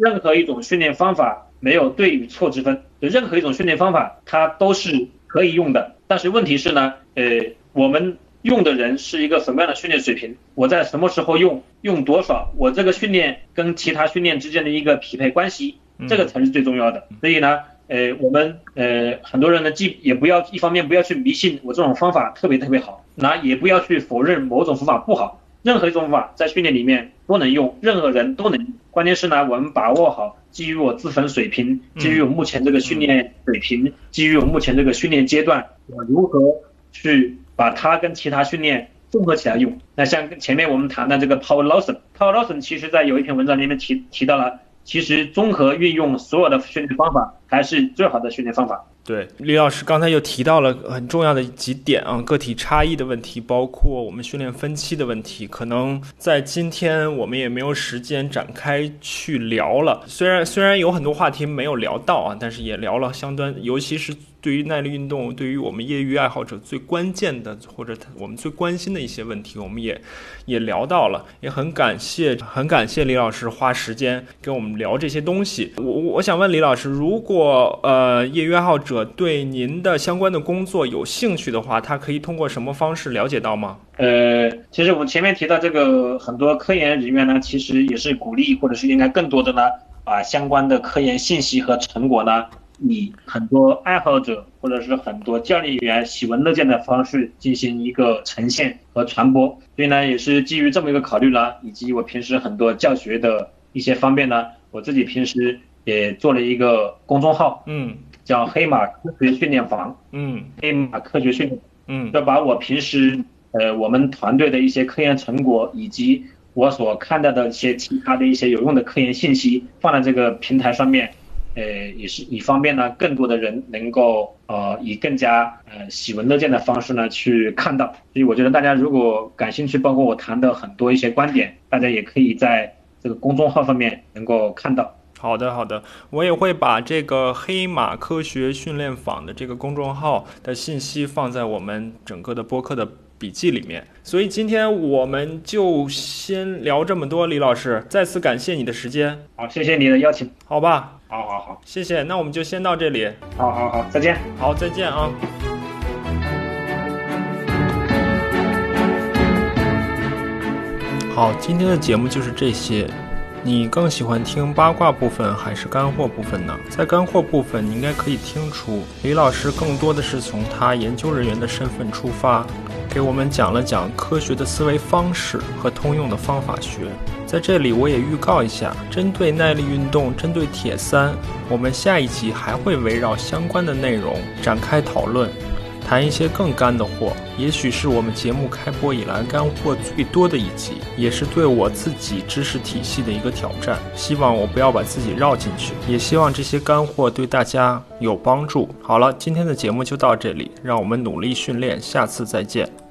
任何一种训练方法没有对与错之分，就任何一种训练方法它都是可以用的。但是问题是呢，呃，我们。用的人是一个什么样的训练水平，我在什么时候用，用多少，我这个训练跟其他训练之间的一个匹配关系，这个才是最重要的。所以呢，呃，我们呃很多人呢，既也不要一方面不要去迷信我这种方法特别特别好，那也不要去否认某种方法不好。任何一种方法在训练里面都能用，任何人都能。关键是呢，我们把握好基于我自身水平，基于我目前这个训练水平，基于我目前这个训练阶段，我如何去把它跟其他训练综合起来用。那像前面我们谈的这个 Power Lawson，Power Lawson 其实在有一篇文章里面提提到了，其实综合运用所有的训练方法才是最好的训练方法。对，李老师刚才又提到了很重要的几点啊，个体差异的问题，包括我们训练分期的问题，可能在今天我们也没有时间展开去聊了。虽然虽然有很多话题没有聊到啊，但是也聊了相当，尤其是。对于耐力运动，对于我们业余爱好者最关键的，或者我们最关心的一些问题，我们也也聊到了，也很感谢，很感谢李老师花时间跟我们聊这些东西。我我想问李老师，如果呃业余爱好者对您的相关的工作有兴趣的话，他可以通过什么方式了解到吗？呃，其实我们前面提到这个很多科研人员呢，其实也是鼓励，或者是应该更多的呢，把相关的科研信息和成果呢。以很多爱好者或者是很多教练员喜闻乐见的方式进行一个呈现和传播，所以呢，也是基于这么一个考虑呢，以及我平时很多教学的一些方面呢，我自己平时也做了一个公众号，嗯，叫黑马科学训练房，嗯，黑马科学训练，嗯，要把我平时呃我们团队的一些科研成果以及我所看到的一些其他的一些有用的科研信息放在这个平台上面。呃，也是以方便呢，更多的人能够呃以更加呃喜闻乐见的方式呢去看到。所以我觉得大家如果感兴趣，包括我谈的很多一些观点，大家也可以在这个公众号上面能够看到。好的，好的，我也会把这个黑马科学训练坊的这个公众号的信息放在我们整个的播客的笔记里面。所以今天我们就先聊这么多，李老师，再次感谢你的时间。好，谢谢你的邀请。好吧。好好好，谢谢，那我们就先到这里。好好好，再见。好，再见啊。好，今天的节目就是这些。你更喜欢听八卦部分还是干货部分呢？在干货部分，你应该可以听出李老师更多的是从他研究人员的身份出发，给我们讲了讲科学的思维方式和通用的方法学。在这里，我也预告一下，针对耐力运动，针对铁三，我们下一集还会围绕相关的内容展开讨论，谈一些更干的货。也许是我们节目开播以来干货最多的一集，也是对我自己知识体系的一个挑战。希望我不要把自己绕进去，也希望这些干货对大家有帮助。好了，今天的节目就到这里，让我们努力训练，下次再见。